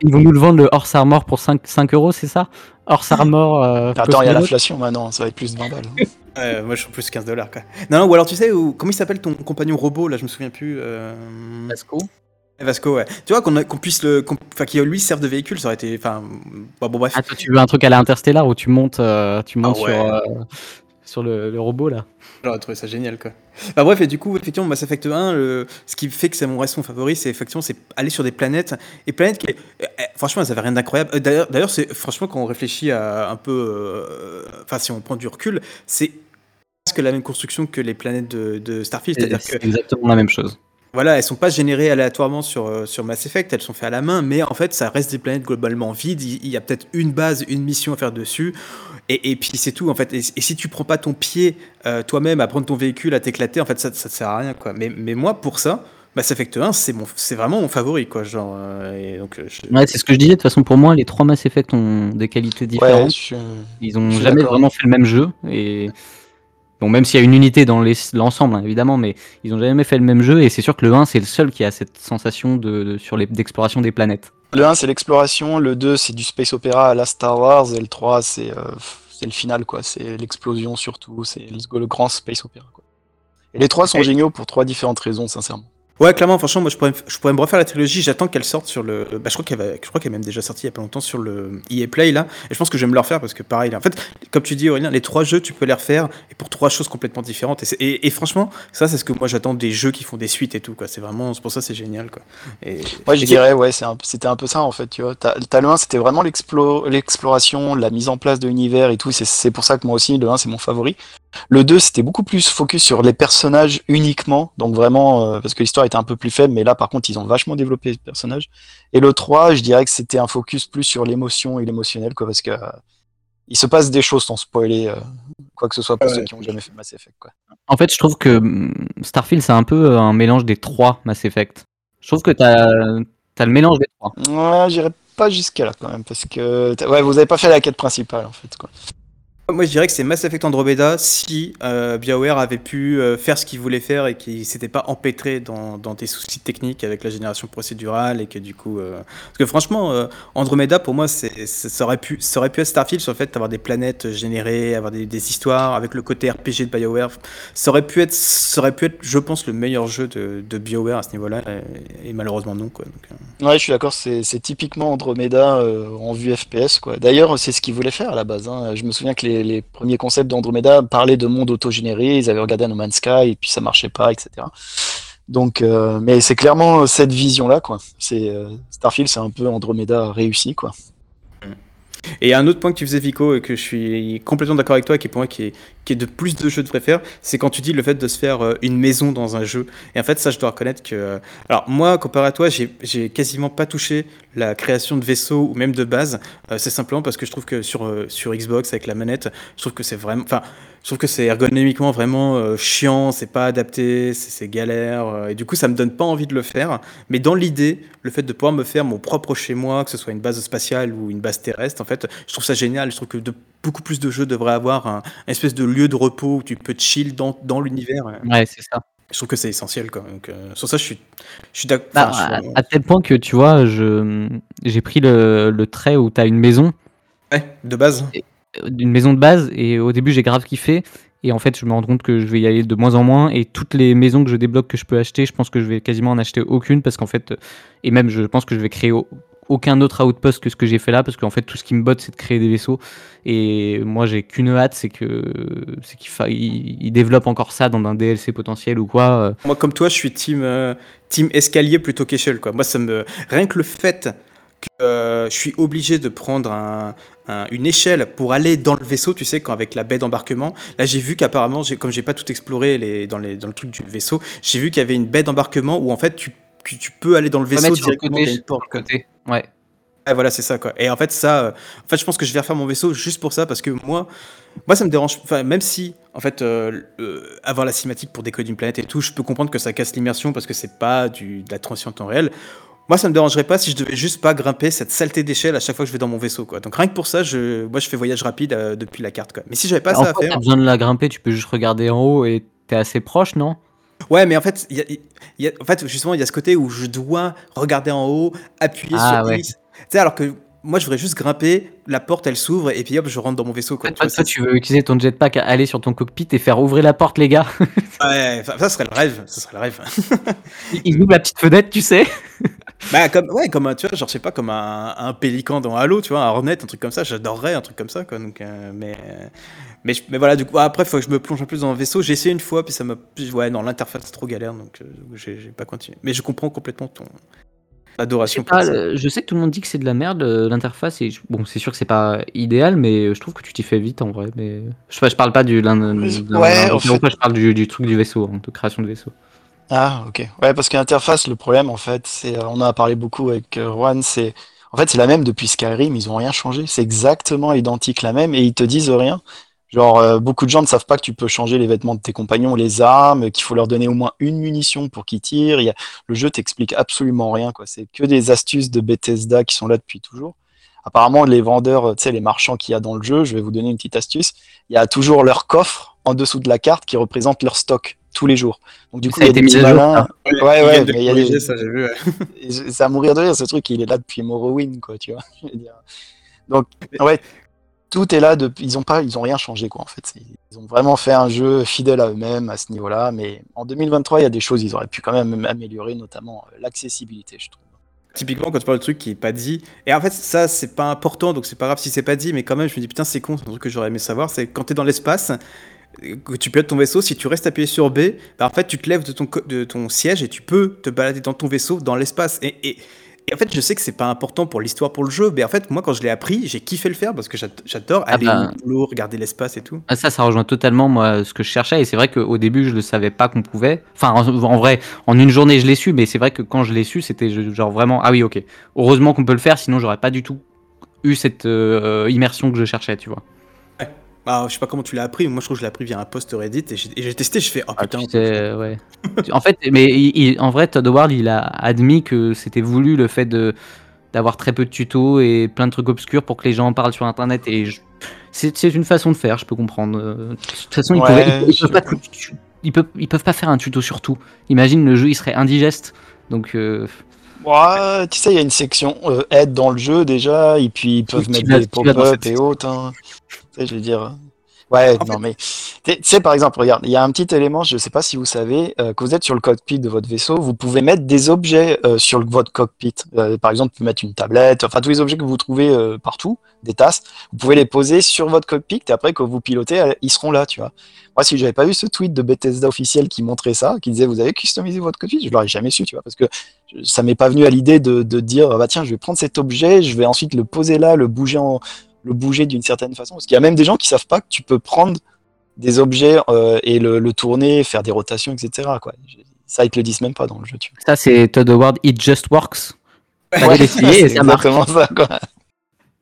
Ils vont nous le vendre le Horse Armor pour 5, 5 euros, c'est ça? Horse Armor. euh, Attends, il y a l'inflation maintenant, ça va être plus de 20 balles. Ouais, moi, je suis plus 15 dollars, quoi. Non, non, ou alors, tu sais, ou, comment il s'appelle ton compagnon robot, là, je me souviens plus. Euh... Vasco. Vasco, ouais. Tu vois, qu'on a- qu'on puisse le. qu'on- Enfin, qu'il lui serve de véhicule, ça aurait été. Enfin, bon, bon, bref. Ah, toi, tu veux un truc à la Interstellar où tu montes, euh, tu montes Ah ouais. sur, euh, sur le, le robot là? J'aurais trouvé ça génial, quoi. Bah, bref, et du coup, effectivement, Mass Effect 1, le- ce qui fait que c'est mon reste mon favori, c'est effectivement c'est aller sur des planètes. Et planètes qui. eh, eh, franchement, elles avaient rien d'incroyable. Euh, D'ailleurs, d'ailleurs, c'est franchement, quand on réfléchit à un peu. euh, Enfin, si on prend du recul, c'est presque la même construction que les planètes de, de Starfield. C'est-à-dire que C'est exactement la même chose. Voilà, elles sont pas générées aléatoirement sur, euh, sur Mass Effect, elles sont faites à la main, mais en fait, ça reste des planètes globalement vides. Il il y a peut-être une base, une mission à faire dessus, et, et puis c'est tout en fait. Et, et si tu prends pas ton pied euh, toi-même à prendre ton véhicule, à t'éclater, en fait, ça, ça te sert à rien quoi. Mais, mais moi, pour ça, Mass Effect 1, c'est mon, c'est vraiment mon favori quoi. Genre, euh, et donc, je- Ouais, c'est ce que je disais. De toute façon, pour moi, les trois Mass Effect ont des qualités Ouais, différentes. je- Ils ont je jamais vraiment fait le même jeu. Et bon, même s'il y a une unité dans l'ensemble, hein, évidemment, mais ils ont jamais fait le même jeu. Et c'est sûr que le 1, c'est le seul qui a cette sensation de, de- sur les d'exploration des planètes. Le 1, c'est l'exploration, le 2, c'est du space opéra à la Star Wars, et le 3, c'est euh, c'est le final, quoi. C'est l'explosion surtout, c'est le grand space opéra, quoi. Et les trois sont Et- géniaux pour trois différentes raisons, sincèrement. Ouais, clairement, franchement, moi je pourrais, je pourrais me refaire la trilogie. J'attends qu'elle sorte sur le. Bah, je crois qu'elle va- je crois qu'elle est même déjà sortie il y a pas longtemps sur le EA Play là. Et je pense que je vais me le refaire parce que pareil, là, en fait, comme tu dis Aurélien, les trois jeux tu peux les refaire et pour trois choses complètement différentes. Et, c'est- et, et franchement, ça c'est ce que moi j'attends des jeux qui font des suites et tout quoi. C'est vraiment, c'est pour ça c'est génial quoi. Et, Moi, je dirais, ouais, c'était un peu ça, en fait, tu vois. T'as le 1, c'était vraiment l'explo- l'exploration, la mise en place de l'univers et tout. C'est pour ça que moi aussi, le 1, c'est mon favori. Le 2, c'était beaucoup plus focus sur les personnages uniquement. Donc vraiment, euh, parce que l'histoire était un peu plus faible, mais là, par contre, ils ont vachement développé les personnages. Et le 3, je dirais que c'était un focus plus sur l'émotion et l'émotionnel, quoi, parce que euh, il se passe des choses sans spoiler euh, quoi que ce soit pour Ouais, ceux qui ont jamais fait Mass Effect, quoi. En fait, je trouve que hum, Starfield, c'est un peu un mélange des trois Mass Effect. Je trouve que t'as as le mélange des trois. Ouais, j'irai pas jusqu'à là quand même, parce que ouais, vous avez pas fait la quête principale, en fait, quoi. Moi, je dirais que c'est Mass Effect Andromeda si euh, BioWare avait pu euh, faire ce qu'il voulait faire et qu'il s'était pas empêtré dans, dans des soucis techniques avec la génération procédurale et que du coup. euh, Parce que franchement, Andromeda, pour moi, ça, aurait pu, ça aurait pu être Starfield sur le fait d'avoir des planètes générées, avoir des, histoires avec le côté RPG de BioWare. Ça aurait pu être, ça aurait pu être je pense, le meilleur jeu de, de BioWare à ce niveau-là. Et, malheureusement, non. Quoi. Ouais, je suis d'accord, c'est typiquement Andromeda en vue FPS. D'ailleurs, c'est ce qu'ils voulaient faire à la base. hein. Je me souviens que les, les premiers concepts d'Andromeda parlaient de monde autogénéré, ils avaient regardé No Man's Sky et puis ça marchait pas, etc. Donc, euh, mais c'est clairement cette vision-là, quoi. C'est euh, Starfield, c'est un peu Andromeda réussi, quoi. Et un autre point que tu faisais, Vico, et que je suis complètement d'accord avec toi, qui pour moi qui est, qui est de plus de jeux devraient faire, c'est quand tu dis le fait de se faire euh, une maison dans un jeu. Et en fait, ça, je dois reconnaître que. euh, Alors, moi, comparé à toi, j'ai quasiment pas touché la création de vaisseaux ou même de base. Euh, c'est simplement parce que je trouve que sur, sur Xbox, avec la manette, je trouve que c'est vraiment. Enfin, je trouve que c'est ergonomiquement vraiment chiant, c'est pas adapté, c'est galère. et du coup, ça me donne pas envie de le faire. Mais dans l'idée, le fait de pouvoir me faire mon propre chez moi, que ce soit une base spatiale ou une base terrestre, en fait, je trouve ça génial. Je trouve que de, beaucoup plus de jeux devraient avoir un, un espèce de lieu de repos où tu peux chill dans, dans l'univers. Ouais, c'est ça. Je trouve que c'est essentiel. Quoi. Donc, euh, sur ça, je suis, je suis d'accord. Bah, enfin, à, tel point que tu vois, je j'ai pris le, le trait où t'as une maison, ouais, de base. euh, une maison de base, et au début j'ai grave kiffé. Et en fait, je me rends compte que je vais y aller de moins en moins. Et toutes les maisons que je débloque que je peux acheter, je pense que je vais quasiment en acheter aucune parce qu'en fait, et même je pense que je vais créer au- aucun autre outpost que ce que j'ai fait là parce qu'en fait, tout ce qui me botte, c'est de créer des vaisseaux. Et moi, j'ai qu'une hâte, c'est que c'est qu'il fa... il, développe encore ça dans un DLC potentiel ou quoi. euh. Moi, comme toi, je suis team, euh, team escalier plutôt qu'échelle. Quoi. Moi, ça me... Rien que le fait que euh, je suis obligé de prendre un, un- une échelle pour aller dans le vaisseau, tu sais, quand avec la baie d'embarquement. Là, j'ai vu qu'apparemment, j'ai- comme j'ai pas tout exploré les, dans, les, dans le truc du vaisseau, j'ai vu qu'il y avait une baie d'embarquement où en fait, tu, tu peux aller dans le vaisseau directement. côté, une porte, côté. Ouais. Ouais, voilà, c'est ça quoi. Et en fait, ça, euh, en fait, je pense que je vais refaire mon vaisseau juste pour ça parce que moi, moi, ça me dérange. Enfin, même si, en fait, euh, euh, avoir la cinématique pour décoder une planète et tout, je peux comprendre que ça casse l'immersion parce que c'est pas du, de la transition en temps réel. Moi, ça me dérangerait pas si je devais juste pas grimper cette saleté d'échelle à chaque fois que je vais dans mon vaisseau, quoi. Donc rien que pour ça, je, moi, je fais voyage rapide euh, depuis la carte, quoi. Mais si j'avais pas en ça à fait, faire, t'as besoin de la grimper, tu peux juste regarder en haut et t'es assez proche, non? Ouais, mais en fait, il y a, il y a- en fait, justement, il y a ce côté où je dois regarder en haut, appuyer Ah, sur ouais. X. Tu sais, alors que moi, je voudrais juste grimper, la porte, elle s'ouvre, et puis hop, je rentre dans mon vaisseau. Quoi. Toi, Tu vois, toi, tu veux utiliser ton jetpack à aller sur ton cockpit et faire ouvrir la porte, les gars. ouais, ça, ça serait le rêve. Ça serait le rêve. Il ouvre la petite fenêtre, tu sais. bah, comme, ouais, comme un, tu vois, genre, je sais pas, comme un, un pélican dans Halo, tu vois, un hornet, un truc comme ça. J'adorerais un truc comme ça, quoi. Donc, euh, mais, euh, mais, je- mais voilà, du coup, après, il faut que je me plonge un peu dans le vaisseau. J'ai essayé une fois, puis ça m'a. Ouais, non, l'interface, c'est trop galère, donc euh, j'ai j'ai pas continué. Mais je comprends complètement ton Je sais, adoration pas, le- je sais que tout le monde dit que c'est de la merde euh, l'interface et je- bon c'est sûr que c'est pas idéal mais je trouve que tu t'y fais vite en vrai mais je, je parle pas du Ouais, en fait- je parle du, du truc du vaisseau hein, de création de vaisseau Ah, ok. Ouais, parce que l'interface, le problème, en fait, c'est, euh, on en a parlé beaucoup avec euh, Juan, c'est, en fait, c'est la même depuis Skyrim, ils ont rien changé. C'est exactement identique la même et ils te disent rien. Genre, euh, beaucoup de gens ne savent pas que tu peux changer les vêtements de tes compagnons, les armes, qu'il faut leur donner au moins une munition pour qu'ils tirent. Il y a... Le jeu t'explique absolument rien, quoi. C'est que des astuces de Bethesda qui sont là depuis toujours. Apparemment, les vendeurs, tu sais, les marchands qu'il y a dans le jeu, je vais vous donner une petite astuce. Il y a toujours leur coffre en dessous de la carte qui représente leur stock tous les jours. Donc, du coup, Ça a il y a été des mis petits à jour. Ouais, ouais, mais il y a des- ça, j'ai vu. ouais. à mourir de rire ce truc, il est là depuis Morrowind, quoi, tu vois. Donc, ouais, tout est là, de... ils ont pas, ils ont rien changé, quoi, en fait. Ils ont vraiment fait un jeu fidèle à eux-mêmes à ce niveau-là, mais en 2023, il y a des choses, ils auraient pu quand même améliorer, notamment euh, l'accessibilité, je trouve. Typiquement, quand tu parles de truc qui est pas dit, et en fait, ça, c'est pas important, donc c'est pas grave si c'est pas dit, mais quand même, je me dis, putain, c'est con, c'est un truc que j'aurais aimé savoir, c'est quand t'es dans l'espace, que tu pilotes ton vaisseau, si tu restes appuyé sur B, bah, en fait, tu te lèves de ton, de ton siège et tu peux te balader dans ton vaisseau dans l'espace. Et, et, et en fait, je sais que c'est pas important pour l'histoire, pour le jeu, mais en fait, moi, quand je l'ai appris, j'ai kiffé le faire parce que j'ad- j'adore Ah aller bah. au boulot, regarder l'espace et tout. Ah, ça ça rejoint totalement moi ce que je cherchais et c'est vrai qu'au début je le savais pas qu'on pouvait enfin en, en vrai en une journée je l'ai su mais c'est vrai que quand je l'ai su c'était genre vraiment ah oui ok heureusement qu'on peut le faire sinon j'aurais pas du tout eu cette euh, immersion que je cherchais tu vois Bah, je sais pas comment tu l'as appris, mais moi, je trouve que je l'ai appris via un post Reddit et j'ai testé, je fais, oh Ah, putain. tu sais, ouais. en fait, mais il- il- en vrai, Todd Howard, il a admis que c'était voulu le fait de d'avoir très peu de tutos et plein de trucs obscurs pour que les gens en parlent sur Internet. Et je- c'est c'est une façon de faire, je peux comprendre. Euh, De toute façon, ils, Ouais, pouvaient- ils- ils je- peuvent pas, ils, peuvent, ils peuvent pas faire un tuto sur tout. Imagine le jeu, il serait indigeste. Donc, euh, Ouais, tu sais, il y a une section euh, aide dans le jeu déjà, et puis ils peuvent mettre des pop-up et autres. hein. Je veux dire. Ouais, En non mais. Tu sais, par exemple, regarde, il y a un petit élément, je sais pas si vous savez, euh, que vous êtes sur le cockpit de votre vaisseau, vous pouvez mettre des objets euh, sur le- votre cockpit. Euh, par exemple, vous pouvez mettre une tablette, enfin tous les objets que vous trouvez euh, partout, des tasses, vous pouvez les poser sur votre cockpit et après, quand vous pilotez, ils seront là, tu vois. Moi, si j'avais pas eu ce tweet de Bethesda officiel qui montrait ça, qui disait vous avez customisé votre cockpit, je l'aurais jamais su, tu vois, parce que ça m'est pas venu à l'idée de, de dire ah bah tiens, je vais prendre cet objet, je vais ensuite le poser là, le bouger en, le bouger d'une certaine façon. Parce qu'il y a même des gens qui savent pas que tu peux prendre des objets euh, et le, le tourner, faire des rotations, etc. Quoi. Ça, ils te le disent même pas dans le jeu. Tu ça, c'est Todd Howard, It Just Works. vois. Fallait l'essayer et ça marche. ça. Quoi.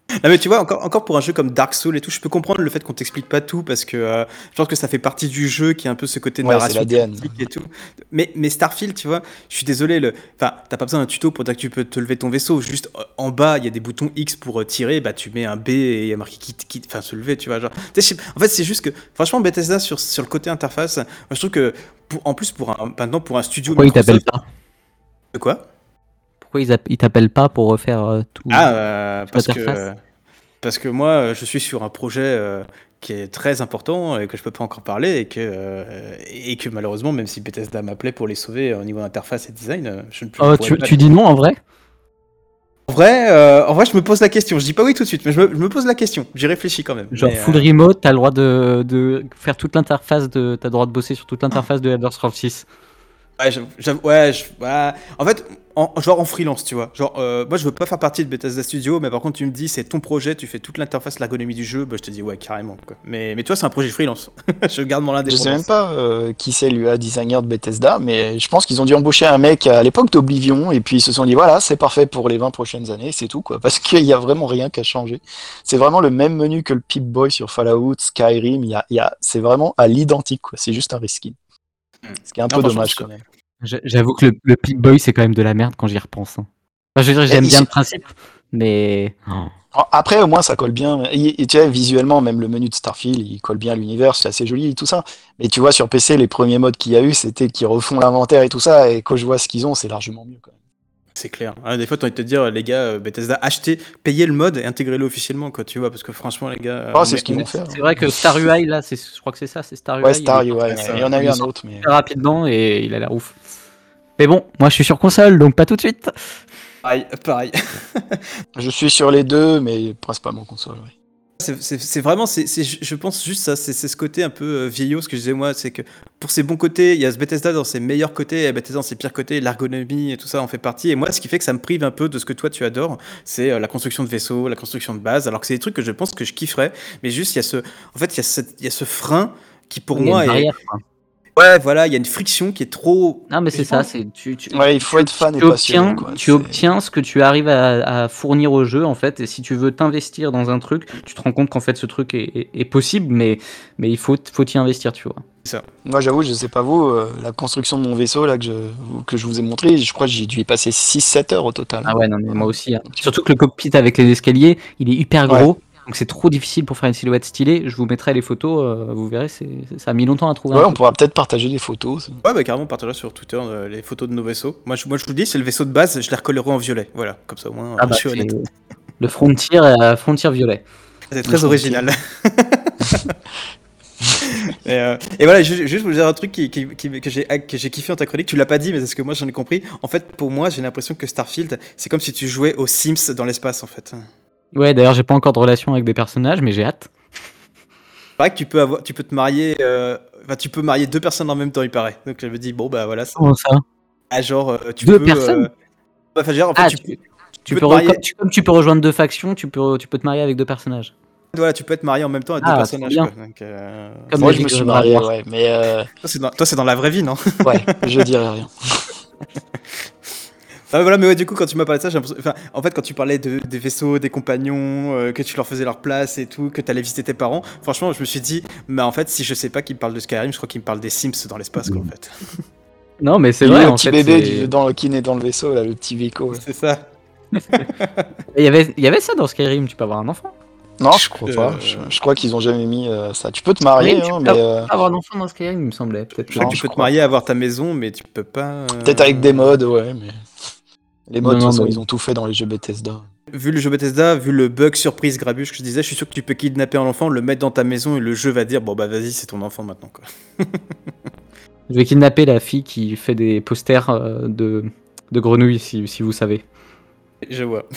Non mais tu vois, encore, encore pour un jeu comme Dark Souls et tout, je peux comprendre le fait qu'on t'explique pas tout parce que euh, je pense que ça fait partie du jeu qui est un peu ce côté de Ouais, c'est narration et tout. Mais, mais Starfield, tu vois, je suis désolé, le... enfin, t'as pas besoin d'un tuto pour dire que tu peux te lever ton vaisseau. Juste euh, en bas, il y a des boutons X pour euh, tirer, bah tu mets un B et il y a marqué quitte, quitte, enfin se lever, tu vois. Genre, en fait, c'est juste que, franchement, Bethesda sur, sur le côté interface, moi, je trouve que, pour, en plus, pour un, maintenant, pour un studio. Pourquoi ils t'appellent pas? De quoi? Pourquoi ils ils t'appellent pas pour refaire euh, tout Ah, euh, parce que l'interface? parce que moi, euh, je suis sur un projet euh, qui est très important et que je peux pas encore parler et que euh, et que malheureusement, même si Bethesda m'appelait pour les sauver au niveau interface et design, euh, je ne peux Oh, tu, pas- tu dis non en vrai? En vrai, euh, en vrai, je me pose la question. Je dis pas oui tout de suite, mais je me, je me pose la question. J'y réfléchis quand même. Genre Mais, full euh, remote, t'as le droit de, de faire toute l'interface de, t'as le droit de bosser sur toute l'interface de Elder Scrolls 6. Ouais, j'avoue- j'avoue- ouais, je- ouais. En fait, en, genre en freelance, tu vois. Genre, euh, moi, je veux pas faire partie de Bethesda Studio, mais par contre, tu me dis, c'est ton projet, tu fais toute l'interface, l'ergonomie du jeu, bah, je te dis, ouais, carrément. Quoi. Mais, mais toi, c'est un projet freelance. je garde mon Je indépendance. sais même pas euh, qui c'est l'UA designer de Bethesda, mais je pense qu'ils ont dû embaucher un mec à l'époque d'Oblivion et puis ils se sont dit voilà, c'est parfait pour les 20 prochaines années, c'est tout quoi. Parce qu'il y a vraiment rien qu'à changer. C'est vraiment le même menu que le Pip-Boy sur Fallout, Skyrim, y a, y a, c'est vraiment à l'identique quoi. C'est juste un reskin. Ce qui est un Non, peu dommage quand même. J'a- J'avoue que le, le Pip-Boy, c'est quand même de la merde quand j'y repense. hein. Enfin, je veux dire, j'aime bien le principe, Mais. Après, au moins, ça colle bien. Et, tu vois, visuellement, même le menu de Starfield, il colle bien à l'univers, c'est assez joli et tout ça. Mais tu vois, sur PC, les premiers modes qu'il y a eu, c'était qu'ils refont l'inventaire et tout ça. Et quand je vois ce qu'ils ont, c'est largement mieux quand même. C'est clair. Ah, des fois, t'as envie de te dire, les gars, euh, Bethesda, achetez, payez le mode et intégrez-le officiellement, quoi, tu vois, parce que franchement, les gars. Oh, c'est ce qu'ils vont faire. C'est vrai que Star UI, là, je crois que c'est ça, c'est Star UI. Ouais, Star UI, il y en a eu un autre. Mais... Rapidement et il a l'air ouf. Mais bon, moi je suis sur console, donc pas tout de suite. Pareil, pareil. je suis sur les deux, mais principalement console, oui. C'est vraiment, je pense juste ça, c'est ce côté un peu euh, vieillot, ce que je disais moi, c'est que pour ses bons côtés, il y a ce Bethesda dans ses meilleurs côtés, et Bethesda dans ses pires côtés, l'ergonomie et tout ça en fait partie. Et moi, ce qui fait que ça me prive un peu de ce que toi tu adores, c'est euh, la construction de vaisseaux, la construction de base, alors que c'est des trucs que je pense que je kifferais, mais juste il y a ce, en fait, il y a, cette, il y a ce frein qui pour moi est, Ouais, voilà, il y a une friction qui est trop. Non, mais c'est ça, c'est tu, tu, Ouais, il faut être fan tu et obtiens, tu obtiens ce que tu arrives à, fournir au jeu en fait. Et si tu veux t'investir dans un truc, tu te rends compte qu'en fait ce truc est, possible, mais mais il faut faut y investir, tu vois. Ça. Moi, j'avoue, je sais pas vous, euh, la construction de mon vaisseau là que je que je vous ai montré, je crois que j'ai dû y passer 6-7 heures au total. Ah ouais, non, mais moi aussi. Hein. Surtout que le cockpit avec les escaliers, il est hyper gros. Donc c'est trop difficile pour faire une silhouette stylée. Je vous mettrai les photos, euh, vous verrez, ça a mis longtemps à trouver. Ouais, on pourra peut-être partager des photos. Ouais, bah carrément, partager sur Twitter euh, les photos de nos vaisseaux. Moi je, moi, je vous dis, c'est le vaisseau de base, je les recollerai en violet. Voilà, comme ça au moins, ah bah, je suis Le Frontier, euh, Frontier violet. C'est très original. et, voilà, juste vous dire un truc qui, que j'ai kiffé en ta chronique. Tu l'as pas dit, mais c'est ce que moi j'en ai compris. En fait, pour moi, j'ai l'impression que Starfield, c'est comme si tu jouais aux Sims dans l'espace, en fait. Ouais, d'ailleurs, j'ai pas encore de relation avec des personnages, mais j'ai hâte. C'est vrai que tu peux, avoir, tu peux te marier. Euh, tu peux marier deux personnes en même temps, il paraît. Donc je me dis, bon, bah voilà. Comment ça? Ah, genre, euh, tu deux peux. personnes? euh, Enfin, genre, en fait, ah, tu, tu, tu, peux, marier... comme, tu peux rejoindre deux factions, tu peux, tu peux te marier avec deux personnages. Voilà, tu peux être marié en même temps avec deux ah, personnages. Quoi. Donc, Comme moi, je me suis marié, ouais, mais. Toi, c'est dans, dans, la vraie vie, non? Ouais, je dirais rien. Ah, voilà, mais ouais, du coup, quand tu m'as parlé de ça, enfin, en fait, quand tu parlais de, des vaisseaux, des compagnons, euh, que tu leur faisais leur place et tout, que tu allais visiter tes parents, franchement, je me suis dit, mais en fait, si je sais pas qu'il me parle de Skyrim, je crois qu'il me parle des Sims dans l'espace, quoi, en fait. Non, mais c'est vrai. Le petit bébé dans, qui naît dans le vaisseau, là, le petit Vico. C'est ça. il, y avait, il y avait ça dans Skyrim, tu peux avoir un enfant? Non, je crois pas. Euh, je, crois qu'ils ont jamais mis euh, ça. Tu peux te marier, hein, mais. Avoir un enfant dans Skyrim, il me semblait. Peut-être. Je crois que tu peux te marier, avoir ta maison, mais tu peux pas. Peut-être avec des modes, ouais, mais. Les modes, de toute façon, ils ont tout fait dans les jeux Bethesda. Vu le jeu Bethesda, vu le bug surprise grabuche que je disais, je suis sûr que tu peux kidnapper un enfant, le mettre dans ta maison et le jeu va dire bon bah vas-y c'est ton enfant maintenant quoi. je vais kidnapper la fille qui fait des posters euh, de, de grenouilles si, si vous savez. Je vois.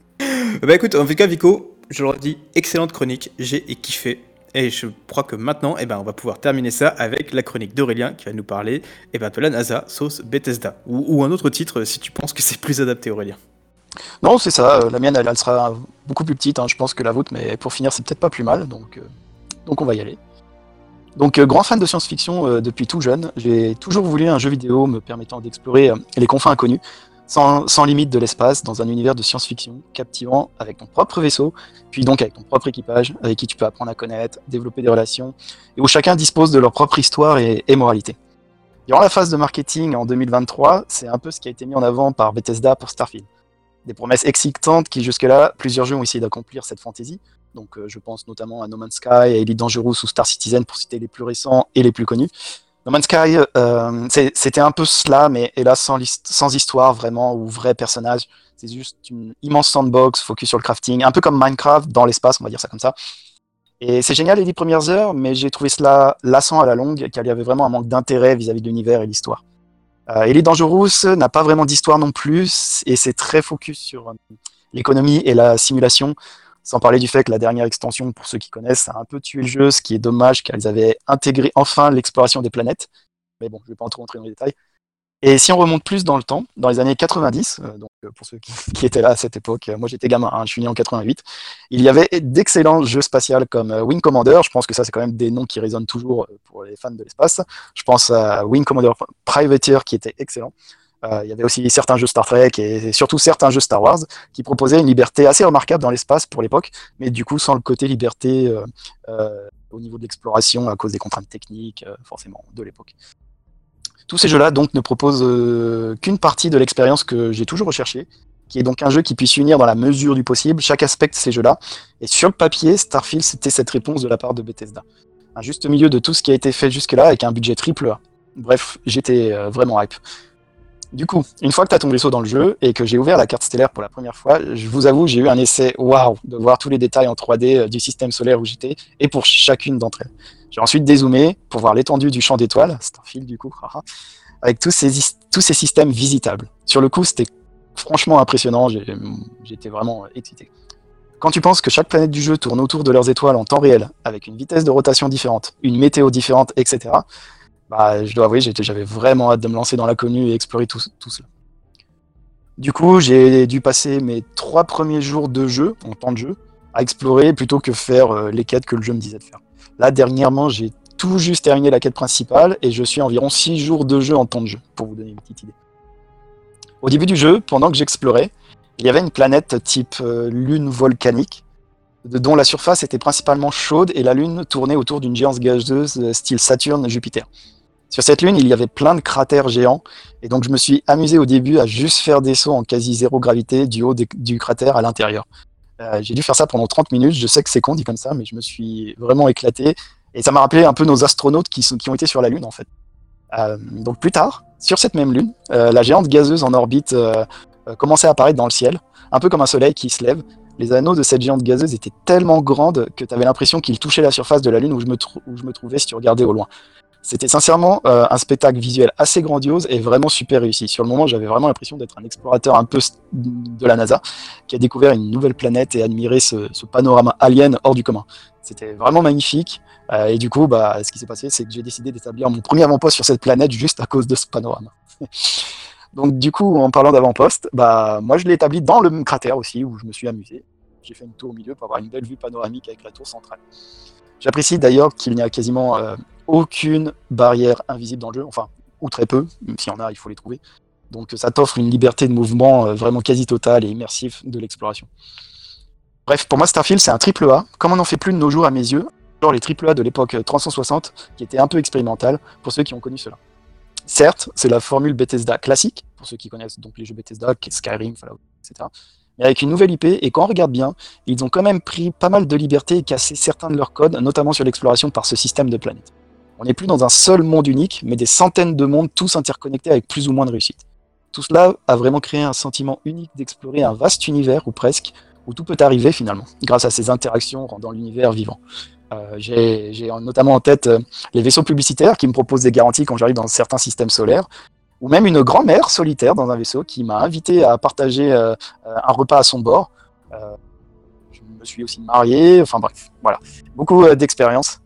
bah écoute, en tout cas Vico, je le redis, excellente chronique, j'ai kiffé. Et je crois que maintenant, eh ben, on va pouvoir terminer ça avec la chronique d'Aurélien qui va nous parler eh ben, de la NASA sauce Bethesda. Ou, un autre titre si tu penses que c'est plus adapté, Aurélien. Non, c'est ça. Euh, la mienne, elle, sera beaucoup plus petite, hein, je pense, que la vôtre, mais pour finir, c'est peut-être pas plus mal. Donc, euh, donc on va y aller. Donc, euh, grand fan de science-fiction depuis tout jeune, j'ai toujours voulu un jeu vidéo me permettant d'explorer les confins inconnus sans, limite de l'espace, dans un univers de science-fiction captivant avec ton propre vaisseau, puis donc avec ton propre équipage, avec qui tu peux apprendre à connaître, développer des relations, et où chacun dispose de leur propre histoire et, moralité. Durant la phase de marketing en 2023, c'est un peu ce qui a été mis en avant par Bethesda pour Starfield. Des promesses excitantes qui jusque-là, plusieurs jeux ont essayé d'accomplir cette fantaisie. Donc euh, je pense notamment à No Man's Sky, à Elite Dangerous ou Star Citizen pour citer les plus récents et les plus connus. No Man's Sky, euh, c'était un peu cela, mais hélas sans, histoire vraiment ou vrai personnage. C'est juste une immense sandbox focus sur le crafting, un peu comme Minecraft dans l'espace, on va dire ça comme ça. Et c'est génial les dix premières heures, mais j'ai trouvé cela lassant à la longue, car il y avait vraiment un manque d'intérêt vis-à-vis de l'univers et l'histoire. Euh, Elite Dangerous n'a pas vraiment d'histoire non plus, et c'est très focus sur euh, l'économie et la simulation. Sans parler du fait que la dernière extension, pour ceux qui connaissent, a un peu tué le jeu, ce qui est dommage car ils avaient intégré enfin l'exploration des planètes. Mais bon, je ne vais pas trop entrer dans les détails. Et si on remonte plus dans le temps, dans les années 90, euh, donc euh, pour ceux qui, étaient là à cette époque, euh, moi j'étais gamin, hein, je suis né en 88, il y avait d'excellents jeux spatials comme Wing Commander, je pense que ça c'est quand même des noms qui résonnent toujours pour les fans de l'espace. Je pense à Wing Commander Privateer qui était excellent. Euh, il y avait aussi certains jeux Star Trek et surtout certains jeux Star Wars qui proposaient une liberté assez remarquable dans l'espace pour l'époque, mais du coup sans le côté liberté euh, euh, au niveau de l'exploration à cause des contraintes techniques, forcément, de l'époque. Tous ces jeux-là ne proposent qu'une partie de l'expérience que j'ai toujours recherchée, qui est donc un jeu qui puisse unir dans la mesure du possible chaque aspect de ces jeux-là. Et sur le papier, Starfield, c'était cette réponse de la part de Bethesda. Un juste milieu de tout ce qui a été fait jusque-là avec un budget triple. Bref, j'étais vraiment hype. Du coup, une fois que tu as ton vaisseau dans le jeu et que j'ai ouvert la carte stellaire pour la première fois, je vous avoue, j'ai eu un essai waouh de voir tous les détails en 3D euh, du système solaire où j'étais et pour chacune d'entre elles. J'ai ensuite dézoomé pour voir l'étendue du champ d'étoiles, c'est un fil du coup, avec tous ces, tous ces systèmes visitables. Sur le coup, c'était franchement impressionnant, j'étais vraiment excité. Quand tu penses que chaque planète du jeu tourne autour de leurs étoiles en temps réel, avec une vitesse de rotation différente, une météo différente, etc., bah, je dois avouer, j'avais vraiment hâte de me lancer dans l'inconnu et explorer tout, cela. Du coup, j'ai dû passer mes trois premiers jours de jeu, en temps de jeu, à explorer plutôt que faire euh, les quêtes que le jeu me disait de faire. Là, dernièrement, j'ai tout juste terminé la quête principale et je suis environ six jours de jeu en temps de jeu, pour vous donner une petite idée. Au début du jeu, pendant que j'explorais, il y avait une planète type euh, lune volcanique, dont la surface était principalement chaude et la lune tournait autour d'une géance gazeuse euh, style Saturne-Jupiter. Sur cette lune, il y avait plein de cratères géants, et donc je me suis amusé au début à juste faire des sauts en quasi zéro gravité du haut du cratère à l'intérieur. Euh, j'ai dû faire ça pendant 30 minutes, je sais que c'est con dit comme ça, mais je me suis vraiment éclaté, et ça m'a rappelé un peu nos astronautes qui, sont, qui ont été sur la Lune en fait. Euh, donc plus tard, sur cette même Lune, la géante gazeuse en orbite commençait à apparaître dans le ciel, un peu comme un soleil qui se lève. Les anneaux de cette géante gazeuse étaient tellement grandes que tu avais l'impression qu'ils touchaient la surface de la Lune où je me, trouvais si tu regardais au loin. C'était sincèrement euh, un spectacle visuel assez grandiose et vraiment super réussi. Sur le moment, j'avais vraiment l'impression d'être un explorateur un peu de la NASA qui a découvert une nouvelle planète et admiré ce, panorama alien hors du commun. C'était vraiment magnifique. Euh, et du coup, bah, ce qui s'est passé, c'est que j'ai décidé d'établir mon premier avant-poste sur cette planète juste à cause de ce panorama. Donc du coup, en parlant d'avant-poste, bah, moi je l'ai établi dans le cratère aussi, où je me suis amusé. J'ai fait une tour au milieu pour avoir une belle vue panoramique avec la tour centrale. J'apprécie d'ailleurs qu'il n'y a quasiment euh, aucune barrière invisible dans le jeu, enfin, ou très peu, même s'il y en a, il faut les trouver. Donc ça t'offre une liberté de mouvement euh, vraiment quasi totale et immersive de l'exploration. Bref, pour moi Starfield c'est un triple A, comme on n'en fait plus de nos jours à mes yeux, genre les triple A de l'époque 360, qui étaient un peu expérimental pour ceux qui ont connu cela. Certes, c'est la formule Bethesda classique, pour ceux qui connaissent donc les jeux Bethesda, Skyrim, Fallout, etc mais avec une nouvelle IP. Et quand on regarde bien, ils ont quand même pris pas mal de liberté et cassé certains de leurs codes, notamment sur l'exploration par ce système de planètes. On n'est plus dans un seul monde unique, mais des centaines de mondes, tous interconnectés avec plus ou moins de réussite. Tout cela a vraiment créé un sentiment unique d'explorer un vaste univers, ou presque, où tout peut arriver finalement, grâce à ces interactions rendant l'univers vivant. Euh, j'ai notamment en tête euh, les vaisseaux publicitaires qui me proposent des garanties quand j'arrive dans certains systèmes solaires, ou même une grand-mère solitaire dans un vaisseau qui m'a invité à partager euh, un repas à son bord. Je me suis aussi marié, enfin bref, voilà, beaucoup euh, d'expérience.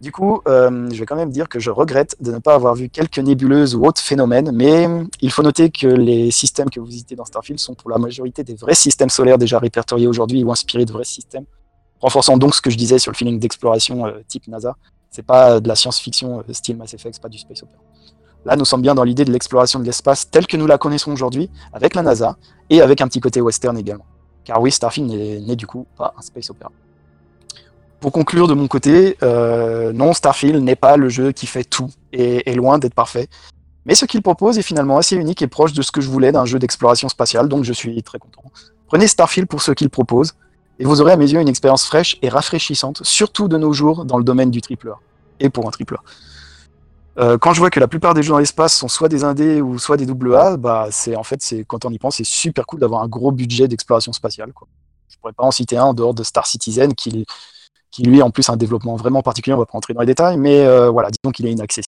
Du coup, je vais quand même dire que je regrette de ne pas avoir vu quelques nébuleuses ou autres phénomènes, mais il faut noter que les systèmes que vous visitez dans Starfield sont pour la majorité des vrais systèmes solaires déjà répertoriés aujourd'hui ou inspirés de vrais systèmes, renforçant donc ce que je disais sur le feeling d'exploration type NASA. C'est pas de la science-fiction style Mass Effect, pas du space opera. Là, nous sommes bien dans l'idée de l'exploration de l'espace telle que nous la connaissons aujourd'hui, avec la NASA, et avec un petit côté western également. Car oui, Starfield n'est du coup pas un space opera. Pour conclure de mon côté, euh, non, Starfield n'est pas le jeu qui fait tout, et est loin d'être parfait. Mais ce qu'il propose est finalement assez unique et proche de ce que je voulais d'un jeu d'exploration spatiale, donc je suis très content. Prenez Starfield pour ce qu'il propose, et vous aurez à mes yeux une expérience fraîche et rafraîchissante, surtout de nos jours dans le domaine du triple A, et pour un triple A. Euh, quand je vois que la plupart des jeux dans l'espace sont soit des indés ou soit des double A, bah c'est en fait c'est quand on y pense c'est super cool d'avoir un gros budget d'exploration spatiale. Quoi. Je pourrais pas en citer un en dehors de Star Citizen qui, qui lui en plus un développement vraiment particulier. On va pas rentrer dans les détails, mais euh, voilà, disons qu'il est inaccessible.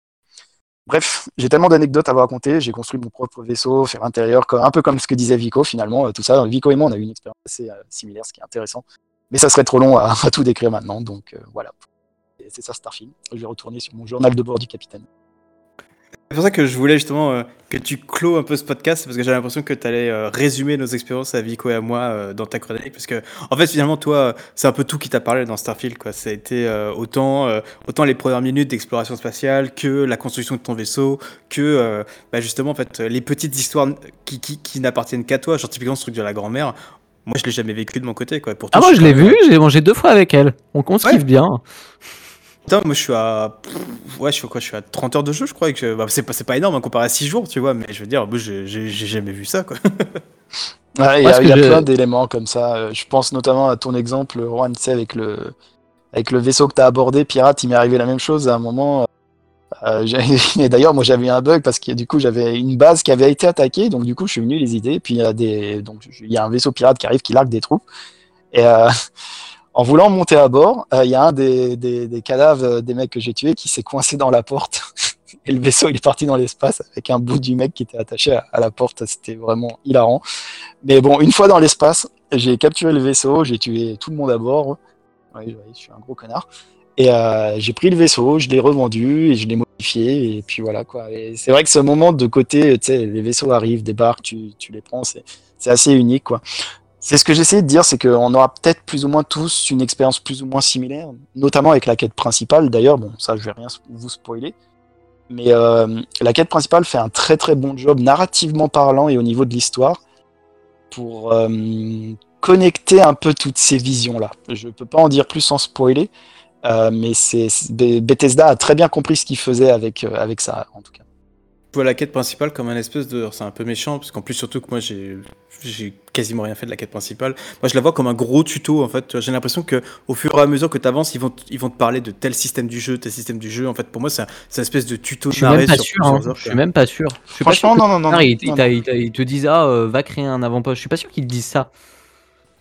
Bref, j'ai tellement d'anecdotes à vous raconter. J'ai construit mon propre vaisseau, faire l'intérieur, un peu comme ce que disait Vico finalement. Euh, tout ça, Vico et moi, on a eu une expérience assez similaire, ce qui est intéressant. Mais ça serait trop long à, à tout décrire maintenant, donc voilà c'est ça Starfield. Je vais retourner sur mon journal de bord du capitaine. C'est pour ça que je voulais justement euh, que tu clôt un peu ce podcast, parce que j'ai l'impression que tu allais euh, résumer nos expériences à Vico et à moi euh, dans ta chronique, parce que en fait finalement toi, c'est un peu tout qui t'a parlé dans Starfield, quoi. Ça a été autant, autant les premières minutes d'exploration spatiale que la construction de ton vaisseau, que bah, justement en fait les petites histoires qui, qui, qui n'appartiennent qu'à toi, genre typiquement ce truc de la grand-mère. Moi, je l'ai jamais vécu de mon côté, quoi. ah, moi, je l'ai vu, j'ai mangé deux fois avec elle. On, on se kiffe bien. Putain, moi je suis à. Ouais, je suis, quoi, je suis à 30 heures de jeu, je crois. Que... Bah, c'est, pas, pas énorme hein, comparé à 6 jours, tu vois, mais je veux dire, j'ai jamais vu ça, quoi. Ouais, il y a, y plein d'éléments comme ça. Euh, Je pense notamment à ton exemple, Juan, tu sais, avec le, avec le vaisseau que tu as abordé, Pirate, il m'est arrivé la même chose à un moment. Euh, j'ai- et d'ailleurs, moi j'avais eu un bug parce que du coup j'avais une base qui avait été attaquée, donc du coup je suis venu les idées. Puis il y a des, donc il y a un vaisseau pirate qui arrive, qui largue des troupes. Et euh, en voulant monter à bord, euh, il y a un des, des, cadavres euh, des mecs que j'ai tués qui s'est coincé dans la porte. Et le vaisseau il est parti dans l'espace avec un bout du mec qui était attaché à, la porte. C'était vraiment hilarant. Mais bon, une fois dans l'espace, j'ai capturé le vaisseau, j'ai tué tout le monde à bord. Oui, je suis un gros connard. Et euh, j'ai pris le vaisseau, je l'ai revendu et je l'ai modifié. Et puis voilà quoi. C'est vrai que ce moment de côté, les vaisseaux arrivent, débarquent, tu, tu les prends, c'est assez unique quoi. C'est ce que j'essaie de dire, c'est qu'on aura peut-être plus ou moins tous une expérience plus ou moins similaire, notamment avec la quête principale. D'ailleurs, bon, ça je vais rien vous spoiler. Mais euh, la quête principale fait un très très bon job narrativement parlant et au niveau de l'histoire pour euh, connecter un peu toutes ces visions-là. Je peux pas en dire plus sans spoiler, euh, mais Bethesda a très bien compris ce qu'il faisait avec, avec ça, en tout cas. Je vois la quête principale comme un espèce de. C'est un peu méchant, parce qu'en plus, surtout que moi, j'ai j'ai quasiment rien fait de la quête principale. Moi, je la vois comme un gros tuto, en fait. J'ai l'impression que au fur et à mesure que tu avances, ils vont, ils vont te parler de tel système du jeu, tel système du jeu. En fait, pour moi, c'est un- une espèce de tuto Je suis narré même pas sur sûr. hein. Je suis même pas sûr. Je suis pas Franchement, sûr non, non, non. Non, ils, non, t'a- ils ils te disent ah euh, va créer un avant-poste. Je suis pas sûr qu'ils te disent ça.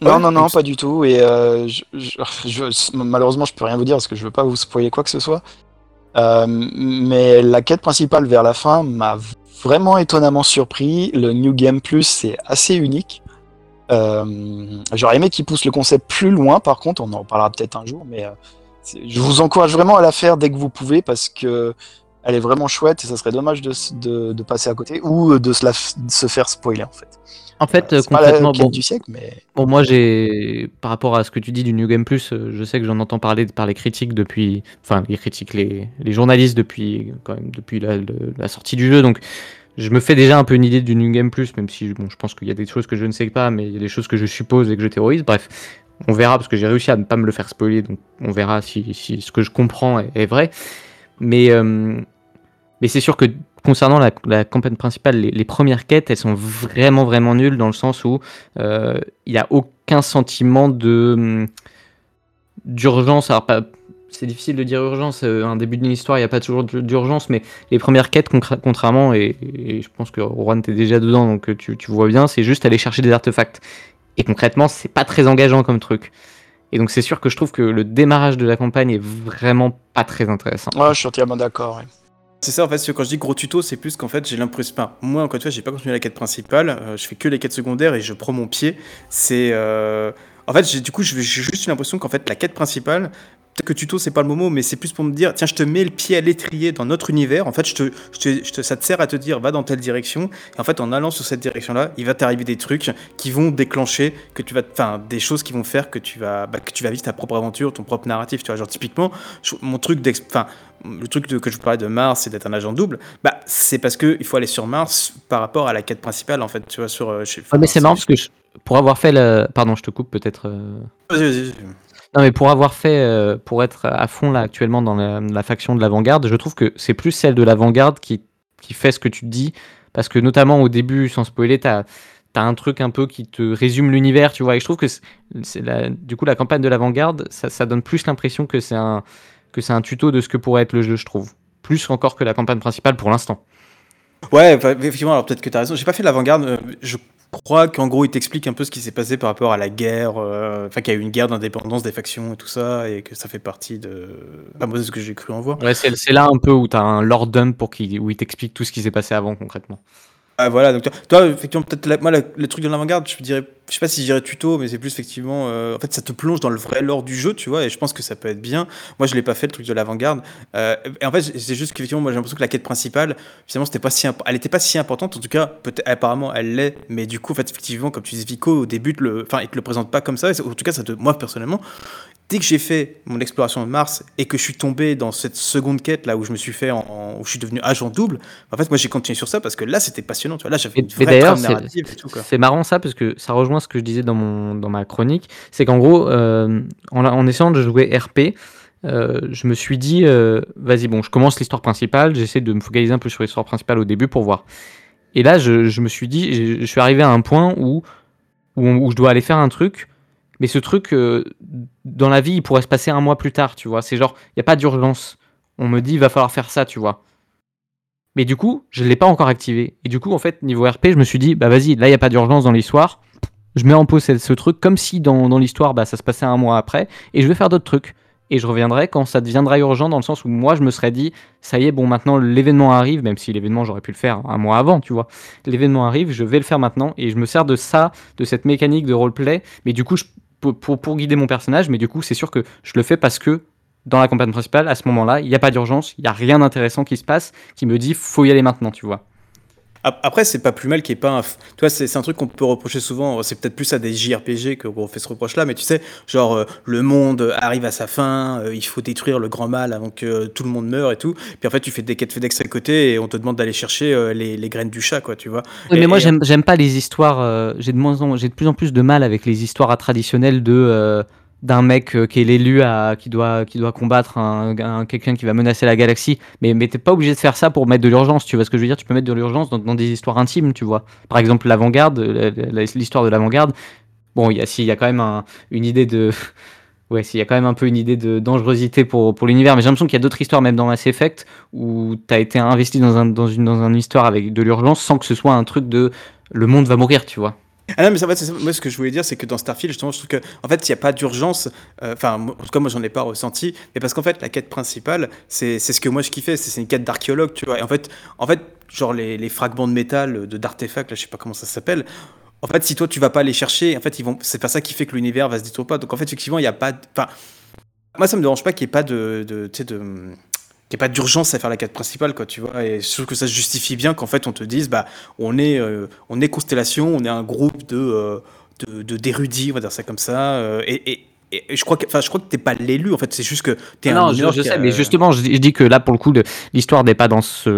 Non, Ouais, non, non, pas du tout. Et euh, je, je- je- malheureusement, je peux rien vous dire parce que je veux pas vous spoiler quoi que ce soit. Euh, mais la quête principale vers la fin m'a vraiment étonnamment surpris. Le New Game Plus, c'est assez unique. Euh, J'aurais aimé qu'ils poussent le concept plus loin, par contre, on en reparlera peut-être un jour, mais euh, je vous encourage vraiment à la faire dès que vous pouvez parce que elle est vraiment chouette et ça serait dommage de, de, de passer à côté ou de se, la de se faire spoiler en fait. En fait, Euh, quête bon, du siècle, mais Bon, moi, j'ai, par rapport à ce que tu dis du New Game Plus, euh, je sais que j'en entends parler par les critiques depuis, enfin, les critiques, les, les journalistes depuis, quand même, depuis la, le- la sortie du jeu. Donc, je me fais déjà un peu une idée du New Game Plus, même si, bon, je pense qu'il y a des choses que je ne sais pas, mais il y a des choses que je suppose et que je théorise. Bref, on verra, parce que j'ai réussi à ne pas me le faire spoiler, donc on verra si, si ce que je comprends est, est vrai. Mais, euh, mais c'est sûr que concernant la, campagne principale, les, premières quêtes, elles sont vraiment, vraiment nulles dans le sens où euh, il n'y a aucun sentiment de hum, d'urgence. Alors, c'est difficile de dire urgence. euh, un début d'une histoire, il n'y a pas toujours d'ur- d'urgence, mais les premières quêtes, contrairement, et, je pense que Juan t'es déjà dedans, donc euh, tu, tu vois bien, c'est juste aller chercher des artefacts. Et concrètement, c'est pas très engageant comme truc. Et donc, c'est sûr que je trouve que le démarrage de la campagne est vraiment pas très intéressant. ouais, je suis entièrement d'accord. ouais. C'est ça en fait, quand je dis gros tuto, c'est plus qu'en fait j'ai l'impression. enfin, moi encore une fois, j'ai pas continué la quête principale, euh, je fais que les quêtes secondaires et je prends mon pied. C'est. euh, En fait, du coup, j'ai juste l'impression qu'en fait la quête principale, peut-être que tuto c'est pas le mot, mais c'est plus pour me dire tiens, je te mets le pied à l'étrier dans notre univers. En fait, je te, je te- je te- ça te sert à te dire va dans telle direction. Et en fait, en allant sur cette direction-là, il va t'arriver des trucs qui vont déclencher, que tu vas, enfin, des choses qui vont faire que tu vas, bah, que tu vas vivre ta propre aventure, ton propre narratif. Tu vois, genre typiquement, je- mon truc enfin le truc de- que je vous parlais de Mars, c'est d'être un agent double, bah, c'est parce qu'il faut aller sur Mars par rapport à la quête principale, en fait, tu vois, sur... euh, chez- Ouais, mais c'est marrant parce que je- pour avoir fait le. Pardon, je te coupe peut-être. euh, Vas-y, vas-y, vas-y. Non, mais pour avoir fait, euh, pour être à fond là actuellement dans la, faction de l'avant-garde, je trouve que c'est plus celle de l'avant-garde qui, qui fait ce que tu dis. Parce que notamment au début, sans spoiler, t'as as un truc un peu qui te résume l'univers, tu vois. Et je trouve que c'est- la- du coup la campagne de l'avant-garde, ça, ça donne plus l'impression que c'est un que c'est un tuto de ce que pourrait être le jeu, je trouve. Plus encore que la campagne principale pour l'instant. Ouais, effectivement, alors peut-être que tu as raison. J'ai pas fait l'avant-garde. euh, je crois qu'en gros, il t'explique un peu ce qui s'est passé par rapport à la guerre. euh, Enfin, qu'il y a eu une guerre d'indépendance des factions et tout ça, et que ça fait partie de. Enfin, moi, c'est ce que j'ai cru en voir. Ouais, c'est là un peu où t'as un lord dump pour qui, où il t'explique tout ce qui s'est passé avant concrètement. Ah, voilà, donc toi, toi, effectivement, peut-être moi, la- le truc de l'avant-garde, je dirais, je sais pas si je dirais tuto, mais c'est plus effectivement, euh, en fait, ça te plonge dans le vrai lore du jeu, tu vois, et je pense que ça peut être bien. Moi, je l'ai pas fait, le truc de l'avant-garde. Euh, et en fait, c'est juste qu'effectivement, moi, j'ai l'impression que la quête principale, finalement, c'était pas si, elle était pas si importante, en tout cas, apparemment, elle l'est, mais du coup, en fait, effectivement, comme tu dis, Vico, au début, le, enfin, il te le présente pas comme ça, en tout cas, ça te, moi, personnellement, dès que j'ai fait mon exploration de Mars et que je suis tombé dans cette seconde quête là où je me suis fait en, en- où je suis devenu agent double en fait moi j'ai continué sur ça parce que là c'était passionnant tu vois. Là j'avais une vraie narrative et tout C'est marrant ça parce que ça rejoint ce que je disais dans, mon, dans ma chronique. C'est qu'en gros, euh, en, essayant de jouer RP, euh, je me suis dit, euh, vas-y, bon, je commence l'histoire principale, j'essaie de me focaliser un peu sur l'histoire principale au début pour voir. Et là, je, me suis dit, je, suis arrivé à un point où où, où je dois aller faire un truc, mais ce truc, dans la vie, il pourrait se passer un mois plus tard, tu vois. C'est genre, il n'y a pas d'urgence. On me dit, il va falloir faire ça, tu vois. Mais du coup, je ne l'ai pas encore activé. Et du coup, en fait, niveau RP, je me suis dit, bah vas-y, là, il n'y a pas d'urgence dans l'histoire. Je mets en pause ce, truc comme si dans, dans l'histoire, bah, ça se passait un mois après. Et je vais faire d'autres trucs. Et je reviendrai quand ça deviendra urgent, dans le sens où moi, je me serais dit, ça y est, bon, maintenant, l'événement arrive, même si l'événement, j'aurais pu le faire un mois avant, tu vois. L'événement arrive, je vais le faire maintenant. Et je me sers de ça, de cette mécanique de roleplay. Mais du coup, pour, pour, guider mon personnage. Mais du coup, c'est sûr que je le fais parce que dans la campagne principale, à ce moment-là, il n'y a pas d'urgence, il n'y a rien d'intéressant qui se passe, qui me dit faut y aller maintenant, tu vois. Ap- Après, c'est pas plus mal qu'il n'y ait pas un. Tu vois, c'est un truc qu'on peut reprocher souvent. C'est peut-être plus à des JRPG que- qu'on fait ce reproche-là, mais tu sais, genre, euh, le monde arrive à sa fin, euh, il faut détruire le grand mal avant que tout le monde meure et tout. Puis en fait, tu fais des quêtes FedEx à côté et on te demande d'aller chercher euh, les, les graines du chat, quoi, tu vois. Oui, Et- mais moi, et- j'aime pas les histoires. j'ai de, moins en- j'ai de plus en plus de mal avec les histoires traditionnelles de. D'un mec euh, qui est l'élu qui doit qui doit combattre un, un- quelqu'un qui va menacer la galaxie. Mais mais t'es pas obligé de faire ça pour mettre de l'urgence tu vois ce que je veux dire? Tu peux mettre de l'urgence dans, des histoires intimes tu vois. Par exemple l'avant-garde euh, l'histoire de l'avant-garde. Bon il y a si il y a quand même un- une idée de ouais s'il y a quand même un peu une idée de dangerosité pour pour l'univers. Mais j'ai l'impression qu'il y a d'autres histoires même dans Mass Effect où t'as été investi dans un dans une dans une histoire avec de l'urgence sans que ce soit un truc de le monde va mourir tu vois Ah non, mais ça, va, ça. moi ce que je voulais dire, c'est que dans Starfield, justement, je trouve que, en fait, il n'y a pas d'urgence. euh, Enfin, en tout cas, moi, j'en ai pas ressenti. Mais parce qu'en fait, la quête principale, c'est ce que moi je kiffais. C'est une quête d'archéologue, tu vois. Et en fait, en fait, genre les, fragments de métal, de d'artefacts, là, je sais pas comment ça s'appelle. En fait, si toi tu vas pas les chercher, en fait, ils vont. C'est pas ça qui fait que l'univers va se détruire pas. Donc en fait, effectivement, il y a pas. Enfin, moi, ça me dérange pas qu'il n'y ait pas de, de qu'il n'y ait pas d'urgence à faire la quête principale, quoi, tu vois. Et je trouve que ça se justifie bien qu'en fait, on te dise, bah, on est, euh, on est Constellation, on est un groupe de, euh, de, d'érudits, on va dire ça comme ça. euh, et, et, et- je crois que, enfin, je crois que t'es pas l'élu, en fait. C'est juste que t'es un non je, je sais a- mais justement je, dis- je dis que là pour le coup l'histoire n'est pas dans ce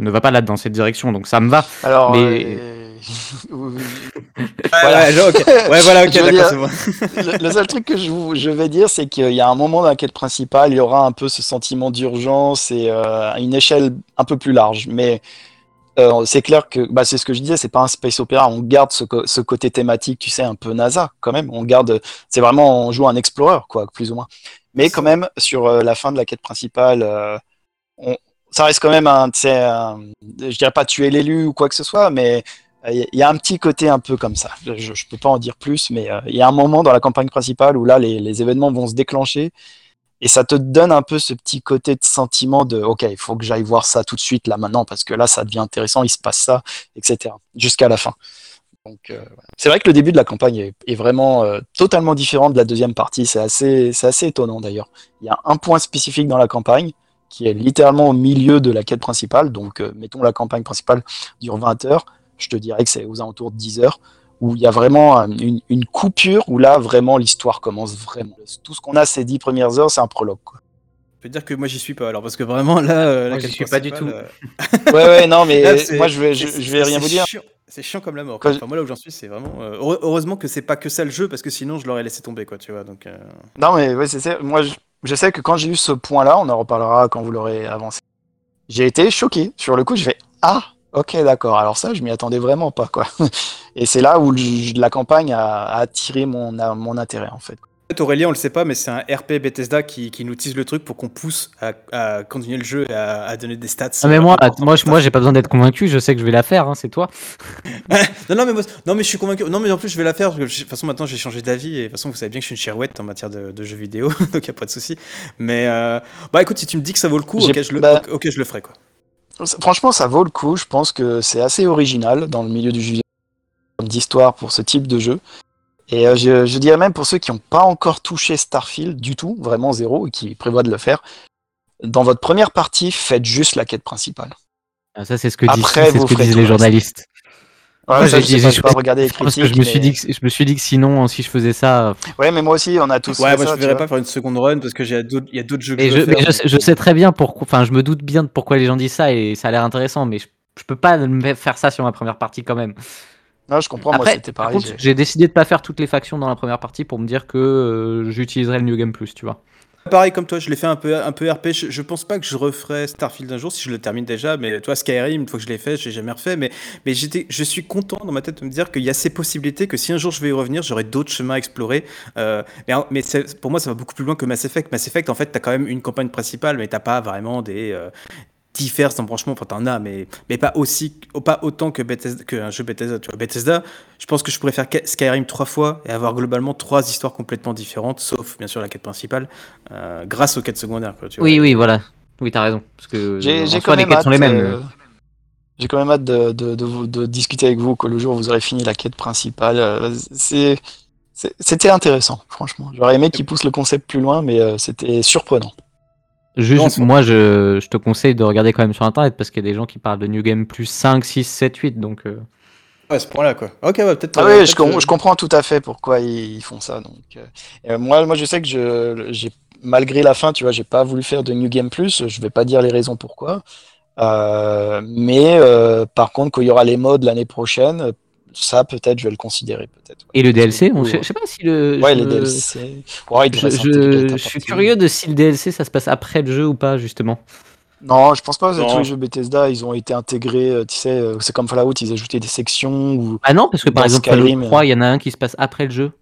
ne va pas là dans cette direction donc ça me va Alors, Mais- euh, Voilà. ouais, genre, ok. Ouais, voilà, ok, Je veux d'accord, dire- c'est bon. le, le seul truc que je, vous- je vais dire, c'est qu'il y a un moment dans la quête principale, il y aura un peu ce sentiment d'urgence et euh, une échelle un peu plus large. Mais euh, c'est clair que, bah, c'est ce que je disais, c'est pas un space opéra. On garde ce, côté thématique, tu sais, un peu NASA quand même. On garde, c'est vraiment, on joue un explorer, quoi, plus ou moins. Mais quand même, sur euh, la fin de la quête principale, euh, on, ça reste quand même un, un- je dirais pas tuer l'élu ou quoi que ce soit, mais il y a un petit côté un peu comme ça. Je, je peux pas en dire plus, mais euh, il y a un moment dans la campagne principale où là, les, événements vont se déclencher et ça te donne un peu ce petit côté de sentiment de OK, il faut que j'aille voir ça tout de suite là maintenant parce que là, ça devient intéressant, il se passe ça, etc. Jusqu'à la fin. Donc, euh, c'est vrai que le début de la campagne est, vraiment euh, totalement différent de la deuxième partie. C'est assez, c'est assez étonnant d'ailleurs. Il y a un point spécifique dans la campagne qui est littéralement au milieu de la quête principale. Donc, euh, mettons la campagne principale dure 20 heures. Je te dirais que c'est aux alentours de 10 heures où il y a vraiment euh, une, une coupure où là, vraiment, l'histoire commence vraiment. Tout ce qu'on a ces 10 premières heures, c'est un prologue. Quoi. Je peux te dire que moi, j'y suis pas, alors, parce que vraiment, là, euh, Moi, quête suis pas du tout. euh, Ouais, ouais, non, mais là, moi, je vais, je, je vais rien vous dire. chiant. C'est chiant comme la mort. Quand quoi. Enfin, moi, là où j'en suis, c'est vraiment. euh, heure- heureusement que c'est pas que ça le jeu, parce que sinon, je l'aurais laissé tomber, quoi, tu vois. Donc, euh, Non, mais ouais, c'est ça. Moi, je, je sais que quand j'ai eu ce point-là, on en reparlera quand vous l'aurez avancé. J'ai été choqué. Sur le coup, je fais Ah, ok, d'accord. Alors, ça, je m'y attendais vraiment pas, quoi. Et c'est là où le- la campagne a, a attiré mon, a- mon intérêt, en fait. En fait, Aurélien, on le sait pas, mais c'est un RP Bethesda qui, qui nous tease le truc pour qu'on pousse à, à continuer le jeu et à, à donner des stats. Ah, mais moi, moi, je- moi, j'ai pas besoin d'être convaincu. Je sais que je vais la faire. hein, c'est toi. non, non, mais moi, non, mais je suis convaincu. Non, mais en plus, je vais la faire. Parce que, de toute façon, maintenant, j'ai changé d'avis. Et de toute façon, vous savez bien que je suis une chouette en matière de, de jeux vidéo. donc, il a pas de souci. Mais, euh, bah, écoute, si tu me dis que ça vaut le coup, ok, je le, bah- ok, ok, je le ferai, quoi. Franchement, ça vaut le coup. Je pense que c'est assez original dans le milieu du jeu d'histoire pour ce type de jeu. Et euh, je, je dirais même pour ceux qui n'ont pas encore touché Starfield du tout, vraiment zéro, et qui prévoient de le faire, dans votre première partie, faites juste la quête principale. Ah, ça, c'est ce que, disent- Après, ce que disent les journalistes. Ouais, Moi, ça, j'ai je sais dit- pas, regardé les Parce que critiques. je me suis mais- dit, que, je me suis dit que sinon, si je faisais ça, Ouais, mais moi aussi, on a tous Ouais, fait moi, ça. je verrais vois. pas faire une seconde run parce que j'ai d'autres- il y a d'autres jeux que Et je je, mais sais- je sais très bien pourquoi, enfin, je me doute bien de pourquoi les gens disent ça et ça a l'air intéressant, mais je, je peux pas faire ça sur ma première partie quand même. Non, je comprends, moi, Après, c'était par pareil. j'ai- j'ai décidé de pas faire toutes les factions dans la première partie pour me dire que euh, j'utiliserai le New Game Plus, tu vois. Pareil comme toi, je l'ai fait un peu, un peu RP. Je, je, pense pas que je referai Starfield un jour si je le termine déjà. Mais toi, Skyrim, une fois que je l'ai fait, j'ai jamais refait. Mais, mais j'étais, je suis content dans ma tête de me dire qu'il y a ces possibilités que si un jour je vais y revenir, j'aurai d'autres chemins à explorer. Euh, mais mais pour moi, ça va beaucoup plus loin que Mass Effect. Mass Effect, en fait, t'as quand même une campagne principale, mais t'as pas vraiment des euh, diverses embranchements. Enfin, t'en as, mais, mais pas aussi, pas autant que Bethesda, qu'un jeu Bethesda. Tu vois, Bethesda, je pense que je pourrais faire Skyrim trois fois et avoir globalement trois histoires complètement différentes, sauf bien sûr la quête principale, euh, grâce aux quêtes secondaires. oui, oui, voilà. Oui, t'as raison. Parce que j'ai quand même les quêtes sont les mêmes. Euh, j'ai quand même hâte de, de, de, de, discuter avec vous que le jour où vous aurez fini la quête principale. Euh, c'est c'était intéressant, franchement. J'aurais aimé qu'ils poussent le concept plus loin, mais c'était surprenant. Juste, moi, je, je, te conseille de regarder quand même sur Internet parce qu'il y a des gens qui parlent de New Game plus 5, 6, 7, 8. Donc, euh... Ouais, ce point-là, quoi. Ok, ouais, peut-être. Ah oui, je, je, comprends tout à fait pourquoi ils, font ça. Donc, euh... moi, moi, je sais que je, j'ai, malgré la fin, tu vois, j'ai pas voulu faire de New Game Plus. Je vais pas dire les raisons pourquoi. Euh, mais euh, par contre, quand il y aura les modes l'année prochaine, ça peut-être je vais le considérer peut-être. Et le DLC, on... je sais pas si le. Ouais, les DLC. Ouais, je, je, je suis curieux de si le DLC ça se passe après le jeu ou pas justement. Non, je pense pas. que Tous les jeux Bethesda, ils ont été intégrés. Euh, tu sais, euh, c'est comme Fallout, ils ajoutaient des sections. Ou... Ah non, parce que par exemple, Fallout 3, il y en a un qui se passe après le jeu.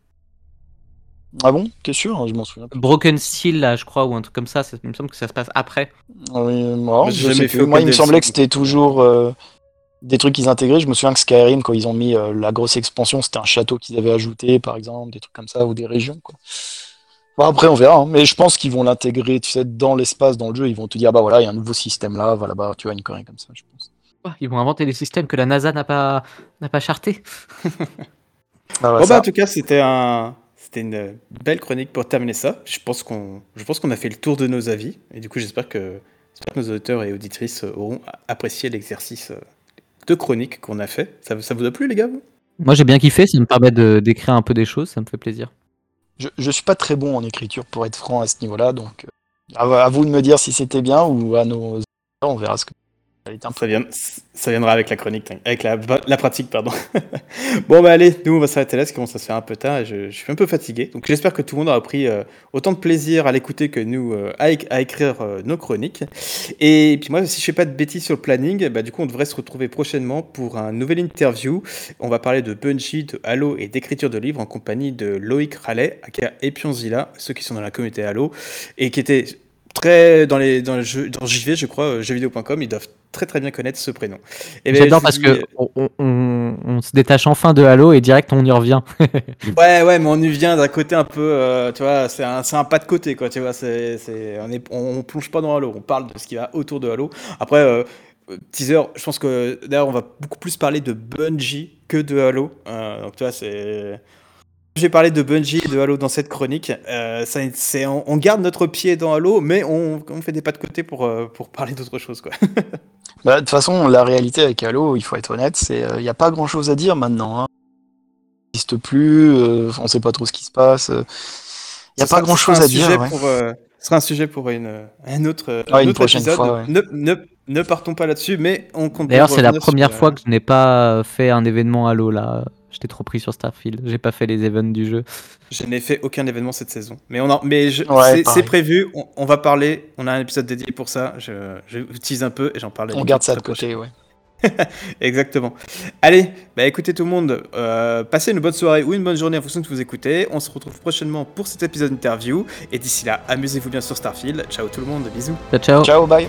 Ah bon? T'es sûr Je m'en souviens. Broken Steel, là, je crois, ou un truc comme ça. Il me semble que ça se passe après. Oui, moi, moi il me semblait que c'était toujours. Euh, des trucs qu'ils intégraient. Je me souviens que Skyrim, quand ils ont mis euh, la grosse expansion, c'était un château qu'ils avaient ajouté, par exemple, des trucs comme ça, ou des régions. Quoi. Bon, après, on verra. Hein. Mais je pense qu'ils vont l'intégrer, tu sais, dans l'espace, dans le jeu. Ils vont te dire, bah voilà, il y a un nouveau système là, voilà, bah, tu vois, une connerie comme ça, je pense. Ils vont inventer des systèmes que la NASA n'a pas, n'a pas charté. Ah bon, bah, en tout cas, c'était un. C'était une belle chronique pour terminer ça. Je pense qu'on, je pense qu'on a fait le tour de nos avis. Et du coup, j'espère que, j'espère que nos auditeurs et auditrices auront apprécié l'exercice euh, deux chroniques qu'on a fait. Ça, ça, vous a plu, les gars Moi, j'ai bien kiffé. Ça me permet de d'écrire un peu des choses. Ça me fait plaisir. Je, je suis pas très bon en écriture, pour être franc à ce niveau-là. Donc, euh, à, vous de me dire si c'était bien ou à nos. On verra ce que ça, ça, viendra avec la chronique, avec la, pratique, pardon. bon, bah allez, nous on va s'arrêter là, ça commence à se faire un peu tard je, suis un peu fatigué. Donc j'espère que tout le monde aura pris euh, autant de plaisir à l'écouter que nous euh, à, écrire euh, nos chroniques. Et puis moi, si je fais pas de bêtises sur le planning, bah du coup on devrait se retrouver prochainement pour un nouvel interview. On va parler de Bungie, de Halo et d'écriture de livres en compagnie de Loïc Rallet, aka Epionzilla, ceux qui sont dans la communauté Halo, et qui était très dans les dans le jeu dans JV je crois jeuxvideo.com ils doivent très très bien connaître ce prénom. Et ben, J'adore parce que on, on, se détache enfin de Halo et direct on y revient. ouais ouais mais on y vient d'un côté un peu euh, tu vois c'est un, un, pas de côté quoi tu vois c'est on est on, plonge pas dans Halo on parle de ce qui va autour de Halo. Après euh, teaser je pense que d'ailleurs on va beaucoup plus parler de Bungie que de Halo. Euh, donc tu vois c'est j'ai parlé de Bungie et de Halo dans cette chronique. Euh, ça, on, on, garde notre pied dans Halo, mais on, on fait des pas de côté pour, euh, pour parler d'autre chose. Quoi. bah, de toute façon, la réalité avec Halo, il faut être honnête, c'est il euh, n'y a pas grand chose à dire maintenant. Hein. Il n'existe plus, euh, on ne sait pas trop ce qui se passe. Il n'y a pas grand chose à dire. Pour, ce sera un sujet pour une, un autre, un une autre prochaine épisode. Fois, ne, ne, ne, partons pas là-dessus, mais on compte. D'ailleurs, c'est la première fois que je n'ai pas fait un événement Halo là. J'étais trop pris sur Starfield. J'ai pas fait les events du jeu. Je n'ai fait aucun événement cette saison. Mais, on mais c'est prévu. On, va parler. On a un épisode dédié pour ça. Je, je tease un peu et j'en parle. On garde ça de côté, ouais. Exactement. Allez, bah écoutez tout le monde, euh, passez une bonne soirée ou une bonne journée en fonction de vous écoutez. On se retrouve prochainement pour cet épisode interview. Et d'ici là, amusez-vous bien sur Starfield. Ciao tout le monde, bisous. Ciao, ciao. Ciao, bye.